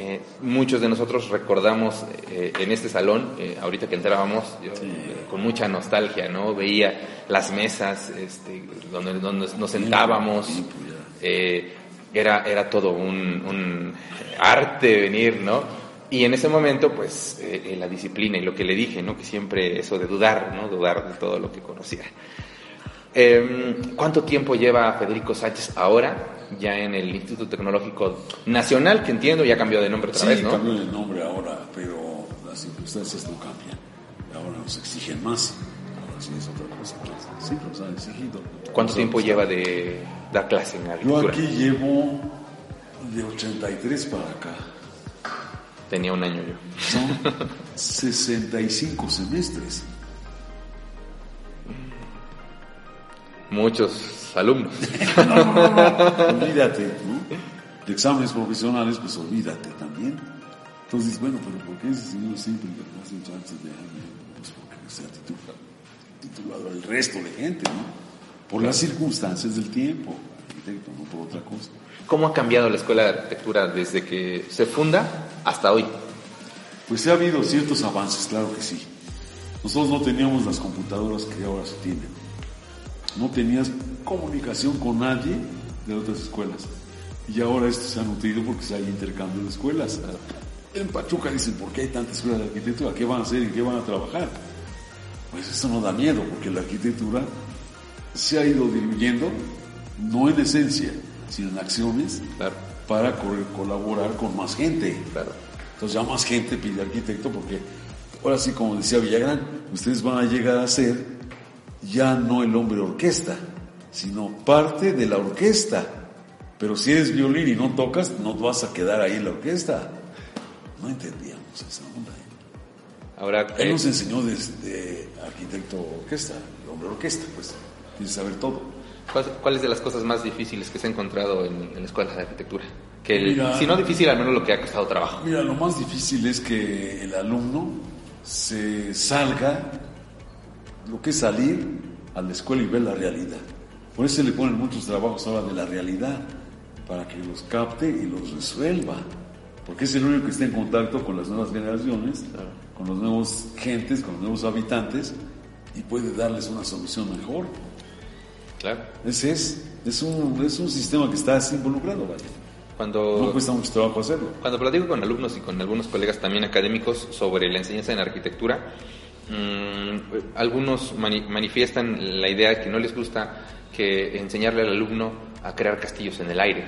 [SPEAKER 2] Eh, muchos de nosotros recordamos eh, en este salón, eh, ahorita que entrábamos, yo, con mucha nostalgia, ¿no? Veía las mesas este, donde, donde nos sentábamos. eh, era, era todo un, un arte venir, ¿no? Y en ese momento, pues, la disciplina y lo que le dije, ¿no? Que siempre eso de dudar, ¿no? Dudar de todo lo que conocía. Eh, ¿Cuánto tiempo lleva Federico Sánchez ahora ya en el Instituto Tecnológico Nacional, que entiendo ya cambió de nombre otra
[SPEAKER 3] Sí,
[SPEAKER 2] vez, ¿no?
[SPEAKER 3] cambió el nombre ahora, pero las circunstancias no cambian. Ahora nos exigen más. Ahora sí es otra cosa. Sí, nos han exigido.
[SPEAKER 2] ¿Cuánto
[SPEAKER 3] Nos
[SPEAKER 2] tiempo lleva de dar clase en
[SPEAKER 3] Yo
[SPEAKER 2] arquitectura?
[SPEAKER 3] aquí llevo de 83 para acá.
[SPEAKER 2] Tenía un año yo.
[SPEAKER 3] Son 65 semestres.
[SPEAKER 2] Muchos alumnos.
[SPEAKER 3] olvídate, ¿no? De exámenes profesionales, pues olvídate también. Entonces, bueno, pero ¿por qué ese señor siempre le hacen chances de? Pues porque se ha titulado, titulado al resto de gente, ¿no? Por las circunstancias del tiempo, arquitecto, no por otra cosa.
[SPEAKER 2] ¿Cómo ha cambiado la escuela de arquitectura desde que se funda hasta hoy?
[SPEAKER 3] Pues ha habido ciertos avances, claro que sí. Nosotros no teníamos las computadoras que ahora se tienen. No tenías comunicación con nadie de otras escuelas. Y ahora esto se ha nutrido porque se hay intercambio de escuelas. En Pachuca dicen, ¿por qué hay tanta escuela de arquitectura? ¿Qué van a hacer y qué van a trabajar? Pues eso no da miedo, porque la arquitectura se ha ido diluyendo, no en esencia, sino en acciones,
[SPEAKER 2] Claro,
[SPEAKER 3] para co- colaborar con más gente.
[SPEAKER 2] claro.
[SPEAKER 3] Entonces ya más gente pide arquitecto porque ahora sí, como decía Villagrán, ustedes van a llegar a ser ya no el hombre orquesta, sino parte de la orquesta. Pero si eres violín y no tocas, no vas a quedar ahí en la orquesta. No entendíamos esa onda. ¿eh?
[SPEAKER 2] Ahora,
[SPEAKER 3] Él
[SPEAKER 2] eh,
[SPEAKER 3] nos enseñó desde arquitecto orquesta, el hombre orquesta, pues, tiene que saber todo.
[SPEAKER 2] ¿cuál- ¿cuáles de las cosas más difíciles que se ha encontrado en, en la escuela de arquitectura? Que el-
[SPEAKER 3] Mira.
[SPEAKER 2] si no difícil, al menos lo que ha costado trabajo.
[SPEAKER 3] Mira, lo más difícil es que el alumno se salga, lo que es salir a la escuela y ver la realidad. Por eso le ponen muchos trabajos ahora de la realidad, para que los capte y los resuelva. Porque es el único que está en contacto con las nuevas generaciones, con los nuevos gentes, con los nuevos habitantes, y puede darles una solución mejor.
[SPEAKER 2] Claro.
[SPEAKER 3] Ese es, es un, es un sistema que está involucrado, vaya.
[SPEAKER 2] Cuando,
[SPEAKER 3] No cuesta mucho trabajo hacerlo.
[SPEAKER 2] Cuando platico con alumnos y con algunos colegas también académicos sobre la enseñanza en arquitectura, mm, algunos mani- manifiestan la idea de que no les gusta que enseñarle al alumno a crear castillos en el aire,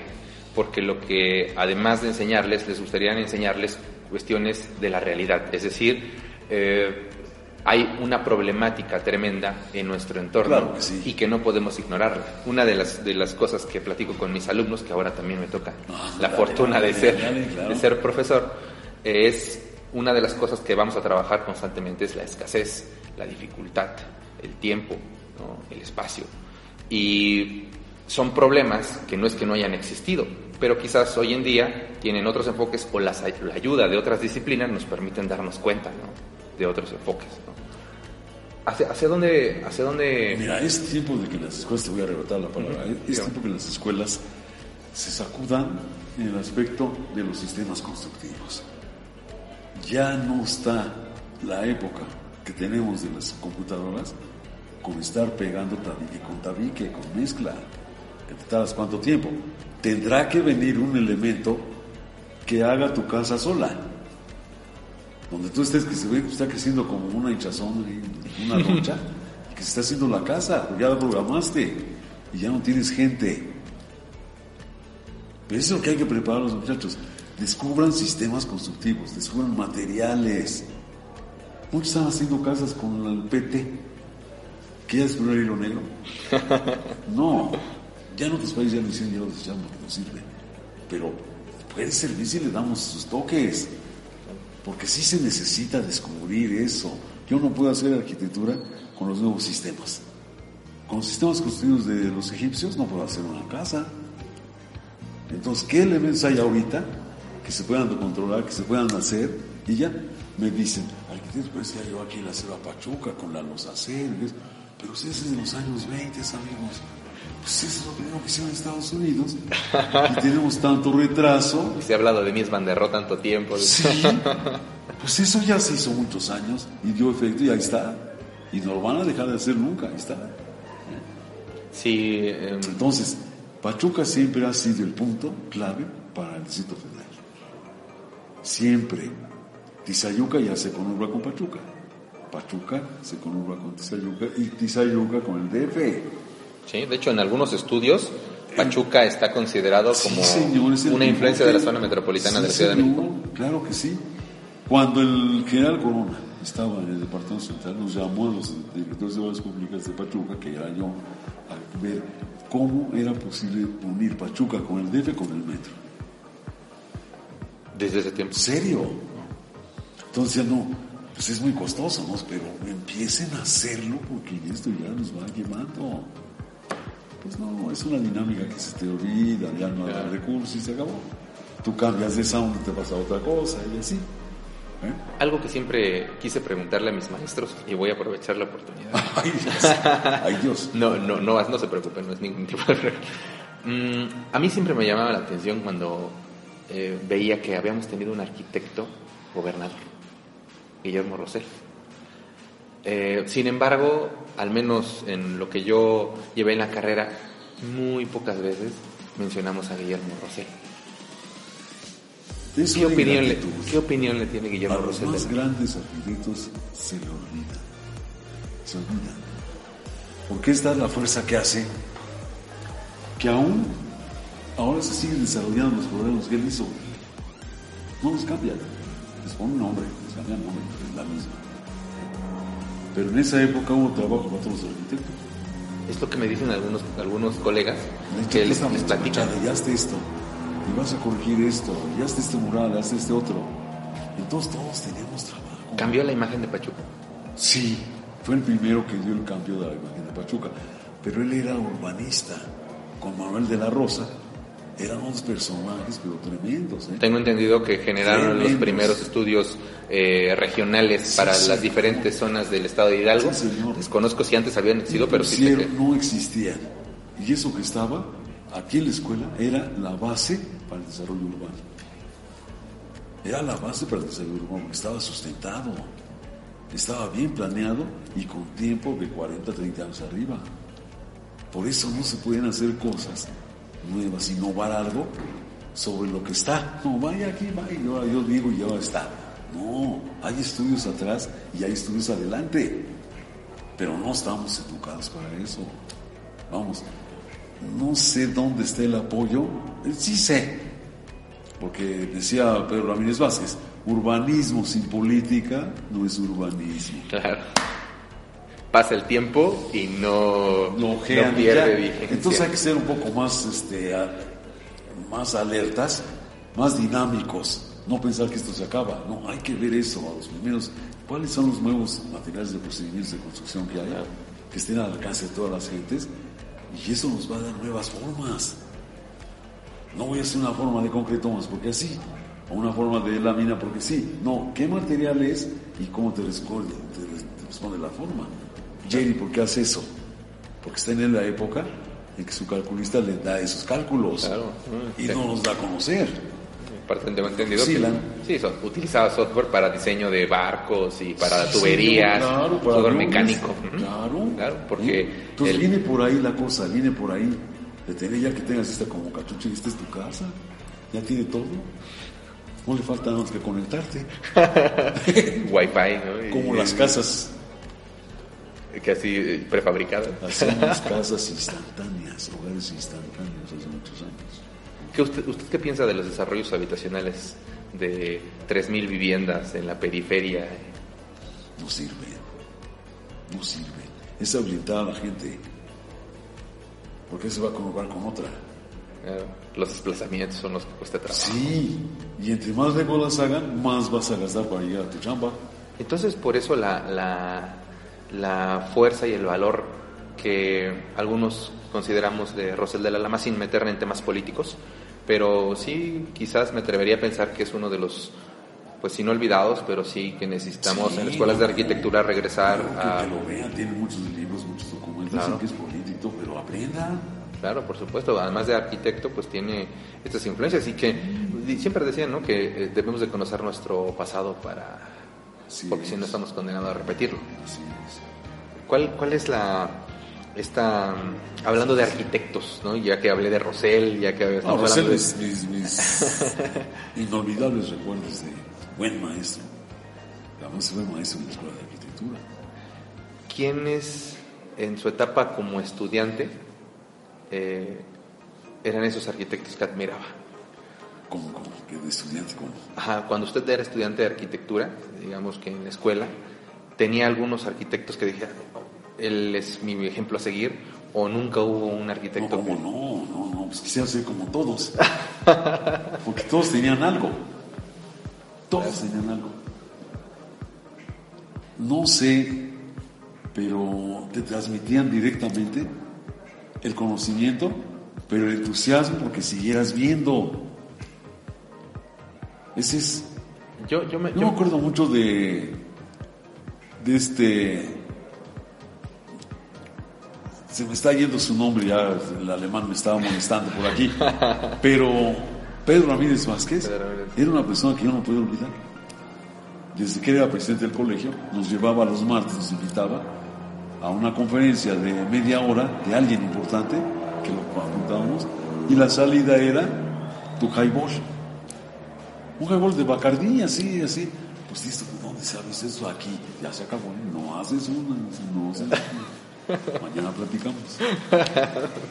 [SPEAKER 2] porque lo que además de enseñarles, les gustaría enseñarles cuestiones de la realidad, es decir, eh, hay una problemática tremenda en nuestro entorno
[SPEAKER 3] Claro que sí.
[SPEAKER 2] y que no podemos ignorarla. Una de las, de las cosas que platico con mis alumnos, que ahora también me toca
[SPEAKER 3] Ah,
[SPEAKER 2] la
[SPEAKER 3] dale,
[SPEAKER 2] fortuna de ser,
[SPEAKER 3] dale, claro.
[SPEAKER 2] de ser profesor, es una de las cosas que vamos a trabajar constantemente es la escasez, la dificultad, el tiempo, ¿no? el espacio. Y son problemas que no es que no hayan existido, pero quizás hoy en día tienen otros enfoques o las, la ayuda de otras disciplinas nos permiten darnos cuenta ¿no? de otros enfoques. ¿no? ¿Hacia, hacia dónde, hacia dónde
[SPEAKER 3] Mira, es tiempo de que las escuelas, te voy a arrebatar la palabra, ¿eh? es tiempo que las escuelas se sacudan en el aspecto de los sistemas constructivos. Ya no está la época que tenemos de las computadoras con estar pegando tabique con tabique, con mezcla, que te tardas cuánto tiempo. Tendrá que venir un elemento que haga tu casa sola. Donde tú estés, que se ve que está creciendo como una hinchazón, una roncha, que se está haciendo la casa, porque ya la programaste y ya no tienes gente. Pero eso es lo que hay que preparar a los muchachos. Descubran sistemas constructivos, descubran materiales. Muchos están haciendo casas con el PT. ¿Qué ya descubrió el hilo negro? No, ya en otros países ya lo hicieron, ya lo desecharon porque no sirve. Pero puede servir si le damos sus toques. Porque sí se necesita descubrir eso. Yo no puedo hacer arquitectura con los nuevos sistemas. Con los sistemas construidos de los egipcios no puedo hacer una casa. Entonces, ¿qué elementos hay ahorita que se puedan controlar, que se puedan hacer? Y ya me dicen, arquitecto, pero es que ya llegó aquí la selva Pachuca con la los acerves. Pero si es de los años 20, amigos. Pues eso es lo primero que hicieron en Estados Unidos. Y tenemos tanto retraso.
[SPEAKER 2] Y se ha hablado de der Rohe tanto tiempo.
[SPEAKER 3] Sí. Pues eso ya se hizo muchos años y dio efecto y ahí está. Y no lo van a dejar de hacer nunca, ahí está.
[SPEAKER 2] Sí, em,
[SPEAKER 3] Entonces, Pachuca siempre ha sido el punto clave para el Distrito Federal. Siempre. Tizayuca ya se conurba con Pachuca. Pachuca se conurba con Tizayuca y Tizayuca con el DF.
[SPEAKER 2] sí, de hecho en algunos estudios Pachuca está considerado
[SPEAKER 3] Sí,
[SPEAKER 2] como
[SPEAKER 3] señor, es el
[SPEAKER 2] una influencia de la zona metropolitana
[SPEAKER 3] Sí,
[SPEAKER 2] de la Ciudad de México.
[SPEAKER 3] Claro que sí. Cuando el general Corona estaba en el Departamento Central, nos llamó a los directores de obras públicas de Pachuca, que era yo, a ver cómo era posible unir Pachuca con el DF con el metro.
[SPEAKER 2] Desde ese tiempo.
[SPEAKER 3] ¿En serio? Entonces no, pues es muy costoso, ¿no? Pero empiecen a hacerlo porque esto ya nos va quemando. Pues no, es una dinámica que se te olvida, ya no hay recursos y se acabó. Tú cambias de sound y te pasa otra cosa y así. ¿eh?
[SPEAKER 2] Algo que siempre quise preguntarle a mis maestros y voy a aprovechar la oportunidad.
[SPEAKER 3] Ay Dios, ay Dios.
[SPEAKER 2] No, no, no, no se preocupen, no es ningún tipo de. Mm, a mí siempre me llamaba la atención cuando eh, veía que habíamos tenido un arquitecto gobernador, Guillermo Rosell. Eh, sin embargo, al menos en lo que yo llevé en la carrera, muy pocas veces mencionamos a Guillermo Rosell.
[SPEAKER 3] Es
[SPEAKER 2] ¿Qué opinión, le,
[SPEAKER 3] ingratitud.
[SPEAKER 2] ¿Qué opinión le tiene
[SPEAKER 3] A
[SPEAKER 2] Guillermo
[SPEAKER 3] los
[SPEAKER 2] Rosell?
[SPEAKER 3] más
[SPEAKER 2] de-
[SPEAKER 3] grandes arquitectos se le olvida. Se olvida. Porque esta es la fuerza que hace que aún ahora se siguen desarrollando los problemas que él hizo. No los cambian. Les ponen nombre, les cambian nombre, es la misma. Pero en esa época hubo trabajo para todos los arquitectos.
[SPEAKER 2] Es lo que me dicen algunos, algunos colegas
[SPEAKER 3] Le
[SPEAKER 2] que les, platican.
[SPEAKER 3] ya hazte esto, y vas a corregir esto, y hazte este mural, hazte este otro. Entonces todos teníamos trabajo.
[SPEAKER 2] Cambió la imagen de Pachuca.
[SPEAKER 3] Sí, fue el primero que dio el cambio de la imagen de Pachuca. Pero él era urbanista. Con Manuel de la Rosa eran unos personajes, pero tremendos. ¿eh?
[SPEAKER 2] Tengo entendido que generaron los primeros estudios eh, regionales
[SPEAKER 3] Sí,
[SPEAKER 2] para
[SPEAKER 3] sí.
[SPEAKER 2] las diferentes zonas del estado de Hidalgo.
[SPEAKER 3] Sí, señor.
[SPEAKER 2] Desconozco si antes habían existido, pero sí que...
[SPEAKER 3] no existían. Y eso que estaba aquí en la escuela era la base para el desarrollo urbano. Era la base para el desarrollo urbano, estaba sustentado, estaba bien planeado y con tiempo de 40, 30 años arriba. Por eso no se pueden hacer cosas nuevas, innovar algo sobre lo que está. No, vaya aquí, vaya, y ahora yo digo y ahora está. No, hay estudios atrás y hay estudios adelante. Pero no estamos educados para eso. Vamos, no sé dónde está el apoyo. Eh, Sí sé, porque decía Pedro Ramírez Vázquez, urbanismo sin política no es urbanismo.
[SPEAKER 2] Pasa el tiempo y no, no pierde
[SPEAKER 3] ya.
[SPEAKER 2] vigencia.
[SPEAKER 3] Entonces hay que ser un poco más, este, más alertas, más dinámicos. No pensar que esto se acaba. No, hay que ver eso a los primeros. ¿Cuáles son los nuevos materiales de procedimientos de construcción que hay? Que estén al alcance de todas las gentes. Y eso nos va a dar nuevas formas. No voy a hacer una forma de concreto más porque así. O una forma de lámina porque sí. No, ¿qué material es y cómo responde, te responde la forma? Jerry, ¿por qué hace eso? Porque está en la época en que su calculista le da esos cálculos
[SPEAKER 2] Claro.
[SPEAKER 3] y
[SPEAKER 2] Sí.
[SPEAKER 3] no los da a conocer.
[SPEAKER 2] Parte tengo entendido
[SPEAKER 3] Sí,
[SPEAKER 2] que
[SPEAKER 3] la-
[SPEAKER 2] sí, so- utilizaba software para diseño de barcos y para
[SPEAKER 3] Sí,
[SPEAKER 2] tuberías,
[SPEAKER 3] claro, para
[SPEAKER 2] software
[SPEAKER 3] aviones.
[SPEAKER 2] mecánico.
[SPEAKER 3] Claro.
[SPEAKER 2] Claro, porque.
[SPEAKER 3] Entonces
[SPEAKER 2] el-
[SPEAKER 3] viene por ahí la cosa, viene por ahí. De tener ya que tengas esta como cachucha y esta es tu casa. Ya tiene todo. No le falta nada más que conectarte.
[SPEAKER 2] Wi-Fi, ¿no?
[SPEAKER 3] Como las casas.
[SPEAKER 2] Que así, eh, prefabricadas.
[SPEAKER 3] Hacemos casas instantáneas, hogares instantáneos hace muchos años.
[SPEAKER 2] ¿Qué usted, ¿Usted qué piensa de los desarrollos habitacionales de 3.000 viviendas en la periferia?
[SPEAKER 3] No sirven. No sirven. Es orientada a la gente. Porque se va a convocar con otra.
[SPEAKER 2] Los desplazamientos son los que cuesta trabajo.
[SPEAKER 3] Sí, y entre más lejos las hagan, más vas a gastar para llegar a tu chamba.
[SPEAKER 2] Entonces, por eso la, la, la fuerza y el valor que algunos consideramos de Rosel de la Lama sin meterme en temas políticos, pero sí, quizás me atrevería a pensar que es uno de los, pues sí, no olvidados, pero sí que necesitamos
[SPEAKER 3] Sí,
[SPEAKER 2] en las escuelas de arquitectura regresar
[SPEAKER 3] Pero
[SPEAKER 2] a...
[SPEAKER 3] Que, lo vean, tiene muchos libros, muchos documentos,
[SPEAKER 2] Claro.
[SPEAKER 3] que es político, pero aprendan.
[SPEAKER 2] Claro, por supuesto. Además de arquitecto, pues tiene estas influencias y que siempre decían, ¿no? Que eh, debemos de conocer nuestro pasado para,
[SPEAKER 3] Así
[SPEAKER 2] porque si no
[SPEAKER 3] es.
[SPEAKER 2] estamos condenados a repetirlo.
[SPEAKER 3] Así es.
[SPEAKER 2] ¿Cuál, cuál es la esta mm, hablando de arquitectos, ¿no? Ya que hablé de Rosell, ya que
[SPEAKER 3] No,
[SPEAKER 2] estamos
[SPEAKER 3] Rosell
[SPEAKER 2] hablando de
[SPEAKER 3] es mis, mis inolvidables recuerdos de buen maestro. Además fue maestro en la escuela de arquitectura.
[SPEAKER 2] quiénes en su etapa como estudiante eh, eran esos arquitectos que admiraba.
[SPEAKER 3] Como, como que de estudiante, como.
[SPEAKER 2] Ajá, cuando usted era estudiante de arquitectura, digamos que en la escuela, tenía algunos arquitectos que dije, él es mi ejemplo a seguir, o nunca hubo un
[SPEAKER 3] No,
[SPEAKER 2] arquitecto
[SPEAKER 3] como
[SPEAKER 2] que-
[SPEAKER 3] no, no, no, pues quisiera ser como todos. Porque todos tenían algo. Todos tenían algo. No sé, pero te transmitían directamente el conocimiento, pero el entusiasmo porque siguieras viendo. Ese es.
[SPEAKER 2] Yo, yo me,
[SPEAKER 3] Yo
[SPEAKER 2] yo-
[SPEAKER 3] me acuerdo mucho de. de este. Se me está yendo su nombre, ya el alemán me estaba molestando por aquí. Pero Pedro Ramírez Vázquez
[SPEAKER 2] Pedro Ramírez.
[SPEAKER 3] era una persona que yo no puedo olvidar. Desde que era presidente del colegio, nos llevaba los martes, nos invitaba a una conferencia de media hora de alguien importante, que lo apuntábamos, y la salida era tu highball. Un highball de Bacardí, así, así. Pues listo, ¿dónde sabes eso? Aquí. Ya se acabó. No haces una, no haces una. Mañana platicamos.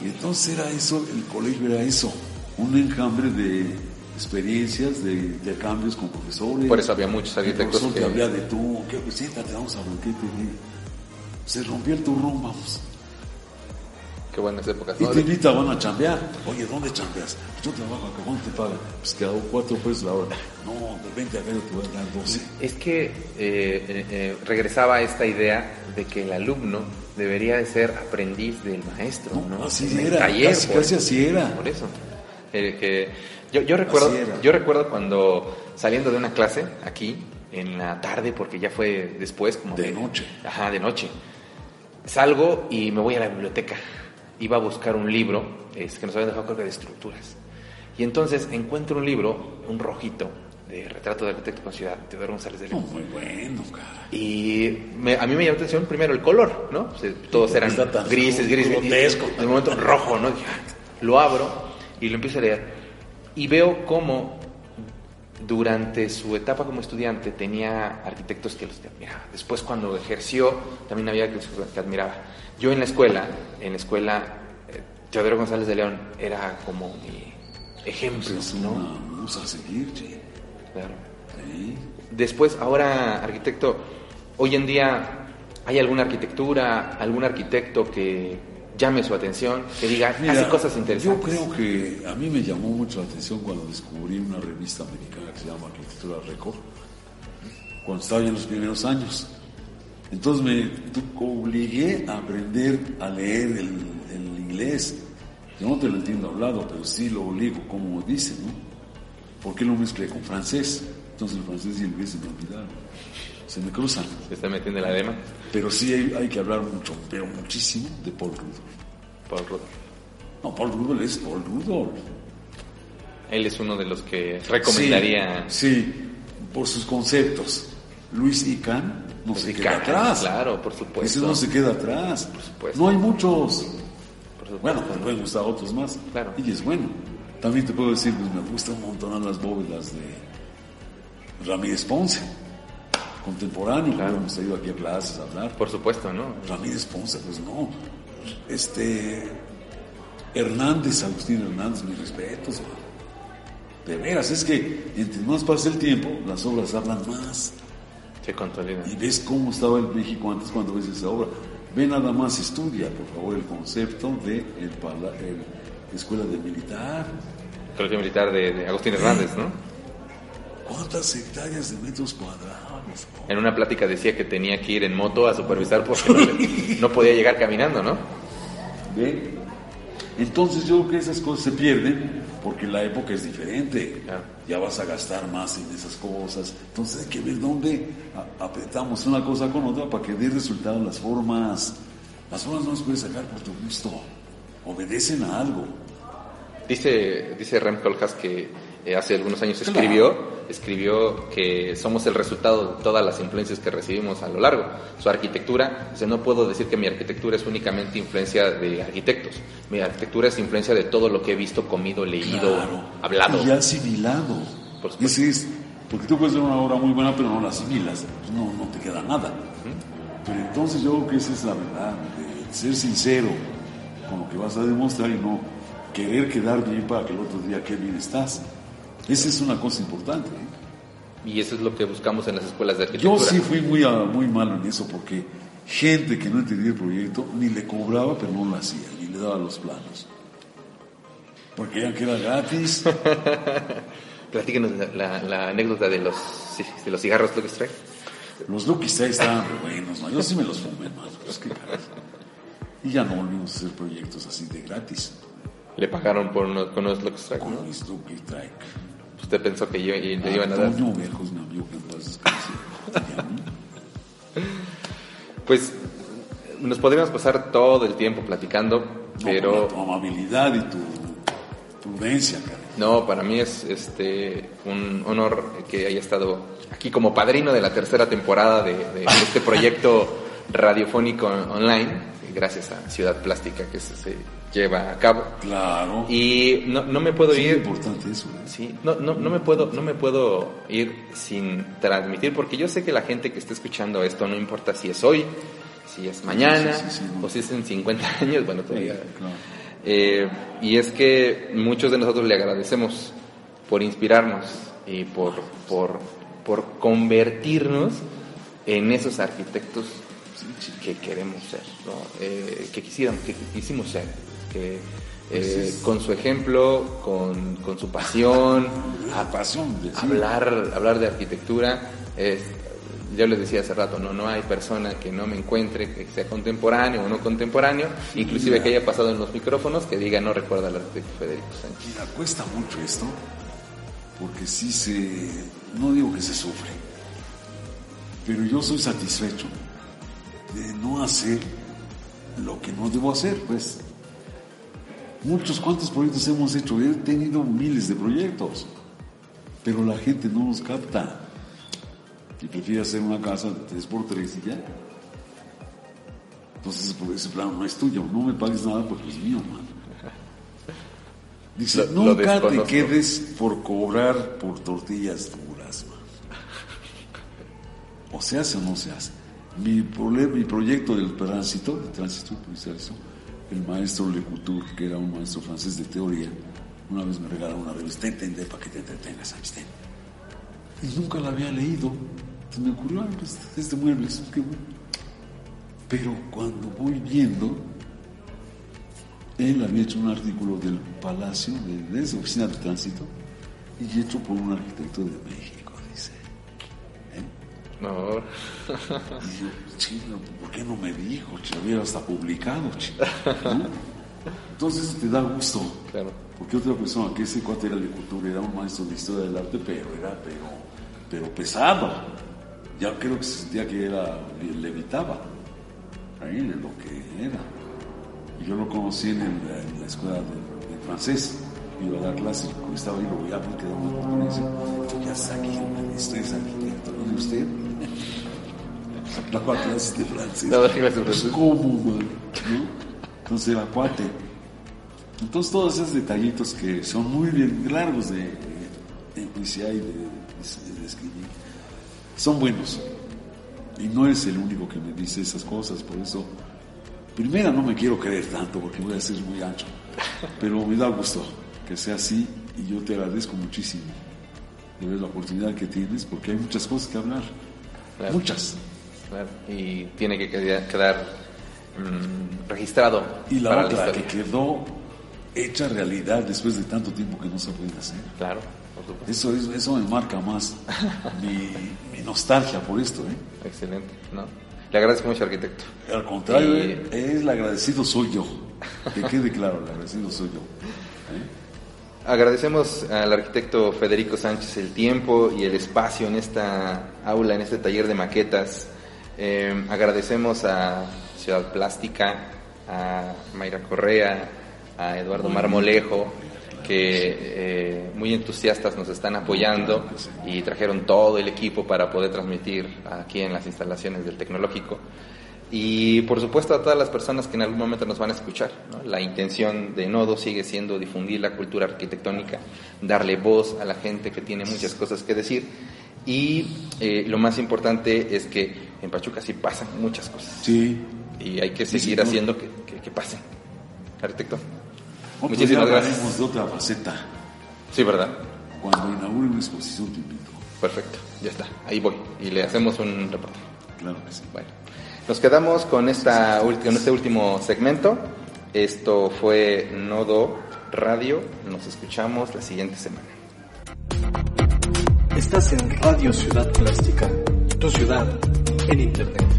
[SPEAKER 3] Y entonces era eso, el colegio era eso. Un enjambre de experiencias, de intercambios con profesores.
[SPEAKER 2] Por eso había muchos
[SPEAKER 3] El
[SPEAKER 2] arquitectos
[SPEAKER 3] profesor
[SPEAKER 2] que-
[SPEAKER 3] te hablaba de tú, pues, siéntate, vamos a ver qué te. Se rompió el turrón, vamos.
[SPEAKER 2] Qué buenas épocas,
[SPEAKER 3] Y
[SPEAKER 2] ¿no?
[SPEAKER 3] te invitaban a chambear. Oye, ¿dónde chambeas? Pues yo trabajo acá, ¿cuánto te pagan? Pues que hago cuatro pesos la hora. No, de 20 acá yo te voy a dar 12.
[SPEAKER 2] Es que eh, eh, eh, regresaba a esta idea de que el alumno debería de ser aprendiz del maestro, ¿no?
[SPEAKER 3] No, así
[SPEAKER 2] En
[SPEAKER 3] era, casi-
[SPEAKER 2] por-
[SPEAKER 3] casi así era.
[SPEAKER 2] Por eso. Eh, que yo, yo recuerdo, yo recuerdo cuando saliendo de una clase aquí en la tarde, porque ya fue después, como
[SPEAKER 3] De noche.
[SPEAKER 2] Ajá, de noche. Salgo y me voy a la biblioteca. Iba a buscar un libro es, que nos habían dejado creo que de estructuras. Y entonces encuentro un libro, un rojito, de retrato de arquitecto con ciudad, Teodoro González de León.
[SPEAKER 3] muy bueno, cara.
[SPEAKER 2] Y me- a mí me llamó la atención primero el color, ¿no? O sea, todos eran grises, grises. y
[SPEAKER 3] grotesco.
[SPEAKER 2] De momento rojo, ¿no? Lo abro y lo empiezo a leer. Y veo cómo durante su etapa como estudiante tenía arquitectos que los admiraba. Después cuando ejerció también había que, que admiraba. Yo en la escuela, en la escuela, eh, Teodoro González de León era como mi ejemplo,
[SPEAKER 3] Es
[SPEAKER 2] ¿no?
[SPEAKER 3] una musa a seguir, che.
[SPEAKER 2] Claro.
[SPEAKER 3] Sí.
[SPEAKER 2] Después, ahora, arquitecto, hoy en día, ¿hay alguna arquitectura, algún arquitecto que llame su atención, que diga,
[SPEAKER 3] Mira,
[SPEAKER 2] hace cosas
[SPEAKER 3] Yo
[SPEAKER 2] interesantes?
[SPEAKER 3] creo que a mí me llamó mucho la atención cuando descubrí una revista americana que se llama Arquitectura Record, cuando estaba en los primeros años. Entonces me obligué a aprender a leer el, el inglés. Yo no te lo entiendo hablado, pero sí lo obligo, como dice, ¿no? ¿Por qué lo mezclé con francés? Entonces el francés y el inglés se me olvidaron. Se me cruzan.
[SPEAKER 2] Se está metiendo la dema
[SPEAKER 3] Pero sí hay, hay que hablar mucho, pero muchísimo, de Paul Rudolph.
[SPEAKER 2] por Rudolf.
[SPEAKER 3] No, Paul Rudolph es Paul Rudolph.
[SPEAKER 2] Él es uno de los que recomendaría.
[SPEAKER 3] Sí, sí, por sus conceptos. Luis Ican no se queda atrás.
[SPEAKER 2] Claro, por supuesto.
[SPEAKER 3] Ese no se queda atrás.
[SPEAKER 2] Por supuesto.
[SPEAKER 3] No hay muchos. Bueno, te pueden gustar otros más.
[SPEAKER 2] Claro.
[SPEAKER 3] Y es bueno. También te puedo decir, pues me gustan un montón las bóvedas de Ramírez Ponce, contemporáneo.
[SPEAKER 2] Claro.
[SPEAKER 3] Hemos ido aquí a clases a hablar.
[SPEAKER 2] Por supuesto, ¿no?
[SPEAKER 3] Ramírez Ponce, pues no. Este. Hernández, Agustín Hernández, mis respetos. De veras, es que entre más pasa el tiempo, las obras hablan más.
[SPEAKER 2] Se consolida.
[SPEAKER 3] Y ves cómo estaba el México antes cuando ves esa obra. Ve nada más, estudia, por favor, el concepto de el, pala- el escuela de militar.
[SPEAKER 2] Colegio Militar de, de Agustín Hernández, ¿no?
[SPEAKER 3] ¿Cuántas hectáreas de metros cuadrados?
[SPEAKER 2] En una plática decía que tenía que ir en moto a supervisar porque no, le- no podía llegar caminando, ¿no?
[SPEAKER 3] ¿Ve? Entonces yo creo que esas cosas se pierden porque la época es diferente.
[SPEAKER 2] Claro.
[SPEAKER 3] Ya vas a gastar más en esas cosas. Entonces hay que ver dónde apretamos una cosa con otra para que dé resultado las formas. Las formas no las puedes sacar por tu gusto. Obedecen a algo.
[SPEAKER 2] Dice, dice Rem que eh, hace algunos años escribió, escribió que somos el resultado de todas las influencias que recibimos a lo largo. Su arquitectura, o sea, no puedo decir que mi arquitectura es únicamente influencia de arquitectos. Mi arquitectura es influencia de todo lo que he visto, comido, leído,
[SPEAKER 3] Claro.
[SPEAKER 2] hablado.
[SPEAKER 3] Y asimilado.
[SPEAKER 2] Por.
[SPEAKER 3] Ese es, porque tú puedes ver una obra muy buena, pero no la asimilas. Pues no, no te queda nada. Pero entonces yo creo que esa es la verdad, de ser sincero con lo que vas a demostrar y no querer quedar bien para que el otro día qué bien estás. Esa es una cosa importante. ¿eh?
[SPEAKER 2] Y eso es lo que buscamos en las escuelas de
[SPEAKER 3] Yo
[SPEAKER 2] arquitectura.
[SPEAKER 3] sí fui muy, muy malo en eso porque gente que no entendía el proyecto ni le cobraba, pero no lo hacía, ni le daba los planos. Porque ya que era gratis,
[SPEAKER 2] Platíquenos la, anécdota de los, de los cigarros Lucky Strike.
[SPEAKER 3] Los Lucky Strike estaban buenos, ¿no? Yo sí me los fumé, hermano. Pues qué caray. Y ya no volvimos a hacer proyectos así de gratis.
[SPEAKER 2] Le pagaron por unos, con unos Lucky Strike,
[SPEAKER 3] mis Lucky Strike.
[SPEAKER 2] Usted pensó que yo, y le iban a dar. Pues nos podríamos pasar todo el tiempo platicando,
[SPEAKER 3] no,
[SPEAKER 2] pero
[SPEAKER 3] con tu amabilidad y tu prudencia,
[SPEAKER 2] no, para mí es este un honor que haya estado aquí como padrino de la tercera temporada de, de este proyecto radiofónico online, gracias a Ciudad Plástica que se, se lleva a cabo.
[SPEAKER 3] Claro.
[SPEAKER 2] Y no, no me puedo
[SPEAKER 3] Sí,
[SPEAKER 2] ir.
[SPEAKER 3] es importante eso. ¿eh?
[SPEAKER 2] Sí, no, no, no me puedo, no me puedo ir sin transmitir, porque yo sé que la gente que está escuchando esto, no importa si es hoy, si es mañana,
[SPEAKER 3] Sí, sí,
[SPEAKER 2] o si es en 50 años, bueno, todavía.
[SPEAKER 3] Claro.
[SPEAKER 2] Eh, y es que muchos de nosotros le agradecemos por inspirarnos y por, por, por convertirnos en esos arquitectos que queremos ser, ¿no? Eh, que quisiéramos, que quisimos ser, que eh, con su ejemplo, con, con su pasión,
[SPEAKER 3] La pasión sí.
[SPEAKER 2] hablar, hablar de arquitectura. es- yo les decía hace rato, no, no hay persona que no me encuentre, que sea contemporáneo o no contemporáneo, inclusive que haya pasado en los micrófonos, que diga no recuerda al arquitecto Federico Sánchez.
[SPEAKER 3] Mira, cuesta mucho esto, porque sí se, no digo que se sufre, pero yo soy satisfecho de no hacer lo que no debo hacer, pues. Muchos, ¿cuántos proyectos hemos hecho? He tenido miles de proyectos, pero la gente no los capta. Y prefiere hacer una casa de 3x3 y ya. Entonces, por ese plano no es tuyo, no me pagues nada porque es mío, mano. Dice,
[SPEAKER 2] Lo- lo
[SPEAKER 3] nunca te quedes por cobrar por tortillas duras, man. O se hace o no se hace. Mi, problema, mi proyecto del tránsito, de tránsito policializo, el maestro Le Couture, que era un maestro francés de teoría, una vez me regaló una revista, entender para que te entretengas, Einstein. Y nunca la había leído. Entonces me ocurrió, ah, pues, este mueble, eso, qué bueno. Pero cuando voy viendo, él había hecho un artículo del Palacio, de, de esa oficina de tránsito, y hecho por un arquitecto de México, dice. ¿Eh?
[SPEAKER 2] No,
[SPEAKER 3] Y yo, chino, ¿por qué no me dijo? Si había hasta publicado, chino. ¿no? Entonces eso te da gusto.
[SPEAKER 2] Claro.
[SPEAKER 3] Porque otra persona, que ese cuate era de cultura, era un maestro de historia del arte, pero era pero, pero pesado. Ya creo que se sentía que era, le- levitaba. Ahí de lo que era. Y yo lo conocí en, el- en la escuela de, de francés. Iba a dar clases, estaba ahí, lo veía, me quedaba una conferencia. Yo ya saqué, hombre, usted es arquitecto, ¿no? ¿Y usted? Daba clases de francés.
[SPEAKER 2] Clases de francés.
[SPEAKER 3] ¿Cómo, man? ¿No? Entonces era cuate. Entonces todos esos detallitos que son muy bien largos de, de, de enjuiciar y de, de- de escribir, son buenos. Y no es el único que me dice esas cosas, por eso, primera no me quiero creer tanto porque voy a ser muy ancho, pero me da gusto que sea así y yo te agradezco muchísimo de ver la oportunidad que tienes porque hay muchas cosas que hablar,
[SPEAKER 2] Claro.
[SPEAKER 3] muchas.
[SPEAKER 2] Claro. Y tiene que quedar, mm, registrado
[SPEAKER 3] Y la
[SPEAKER 2] para
[SPEAKER 3] otra
[SPEAKER 2] la
[SPEAKER 3] que quedó hecha realidad después de tanto tiempo que no se puede hacer.
[SPEAKER 2] Claro.
[SPEAKER 3] Eso, es- eso me marca más mi, mi nostalgia por esto. ¿eh?
[SPEAKER 2] Excelente, ¿no? Le agradezco mucho, arquitecto.
[SPEAKER 3] Al contrario,
[SPEAKER 2] Y-
[SPEAKER 3] ¿eh? es el agradecido soy yo. Que quede claro, el agradecido soy yo.
[SPEAKER 2] Agradecemos al arquitecto Federico Sánchez el tiempo y el espacio en esta aula, en este taller de maquetas. Eh, agradecemos a Ciudad Plástica, a Mayra Correa, a Eduardo Marmolejo, que eh, muy entusiastas nos están apoyando y trajeron todo el equipo para poder transmitir aquí en las instalaciones del tecnológico. Y por supuesto a todas las personas que en algún momento nos van a escuchar. ¿no? La intención de Nodo sigue siendo difundir la cultura arquitectónica, darle voz a la gente que tiene muchas cosas que decir. Y eh, lo más importante es que en Pachuca sí pasan muchas cosas.
[SPEAKER 3] Sí.
[SPEAKER 2] Y hay que
[SPEAKER 3] Sí,
[SPEAKER 2] seguir haciendo que, que- que pasen. Arquitecto.
[SPEAKER 3] Otro
[SPEAKER 2] Muchísimas
[SPEAKER 3] día
[SPEAKER 2] gracias.
[SPEAKER 3] de otra faceta.
[SPEAKER 2] Sí, ¿verdad?
[SPEAKER 3] Cuando inaugure una exposición te invito.
[SPEAKER 2] Perfecto, ya está. Ahí voy. Y le hacemos un reporte.
[SPEAKER 3] Claro que sí.
[SPEAKER 2] Bueno, nos quedamos con, esta, con este último segmento. Esto fue Nodo Radio. Nos escuchamos la siguiente semana.
[SPEAKER 1] Estás en Radio Ciudad Plástica, tu ciudad en Internet.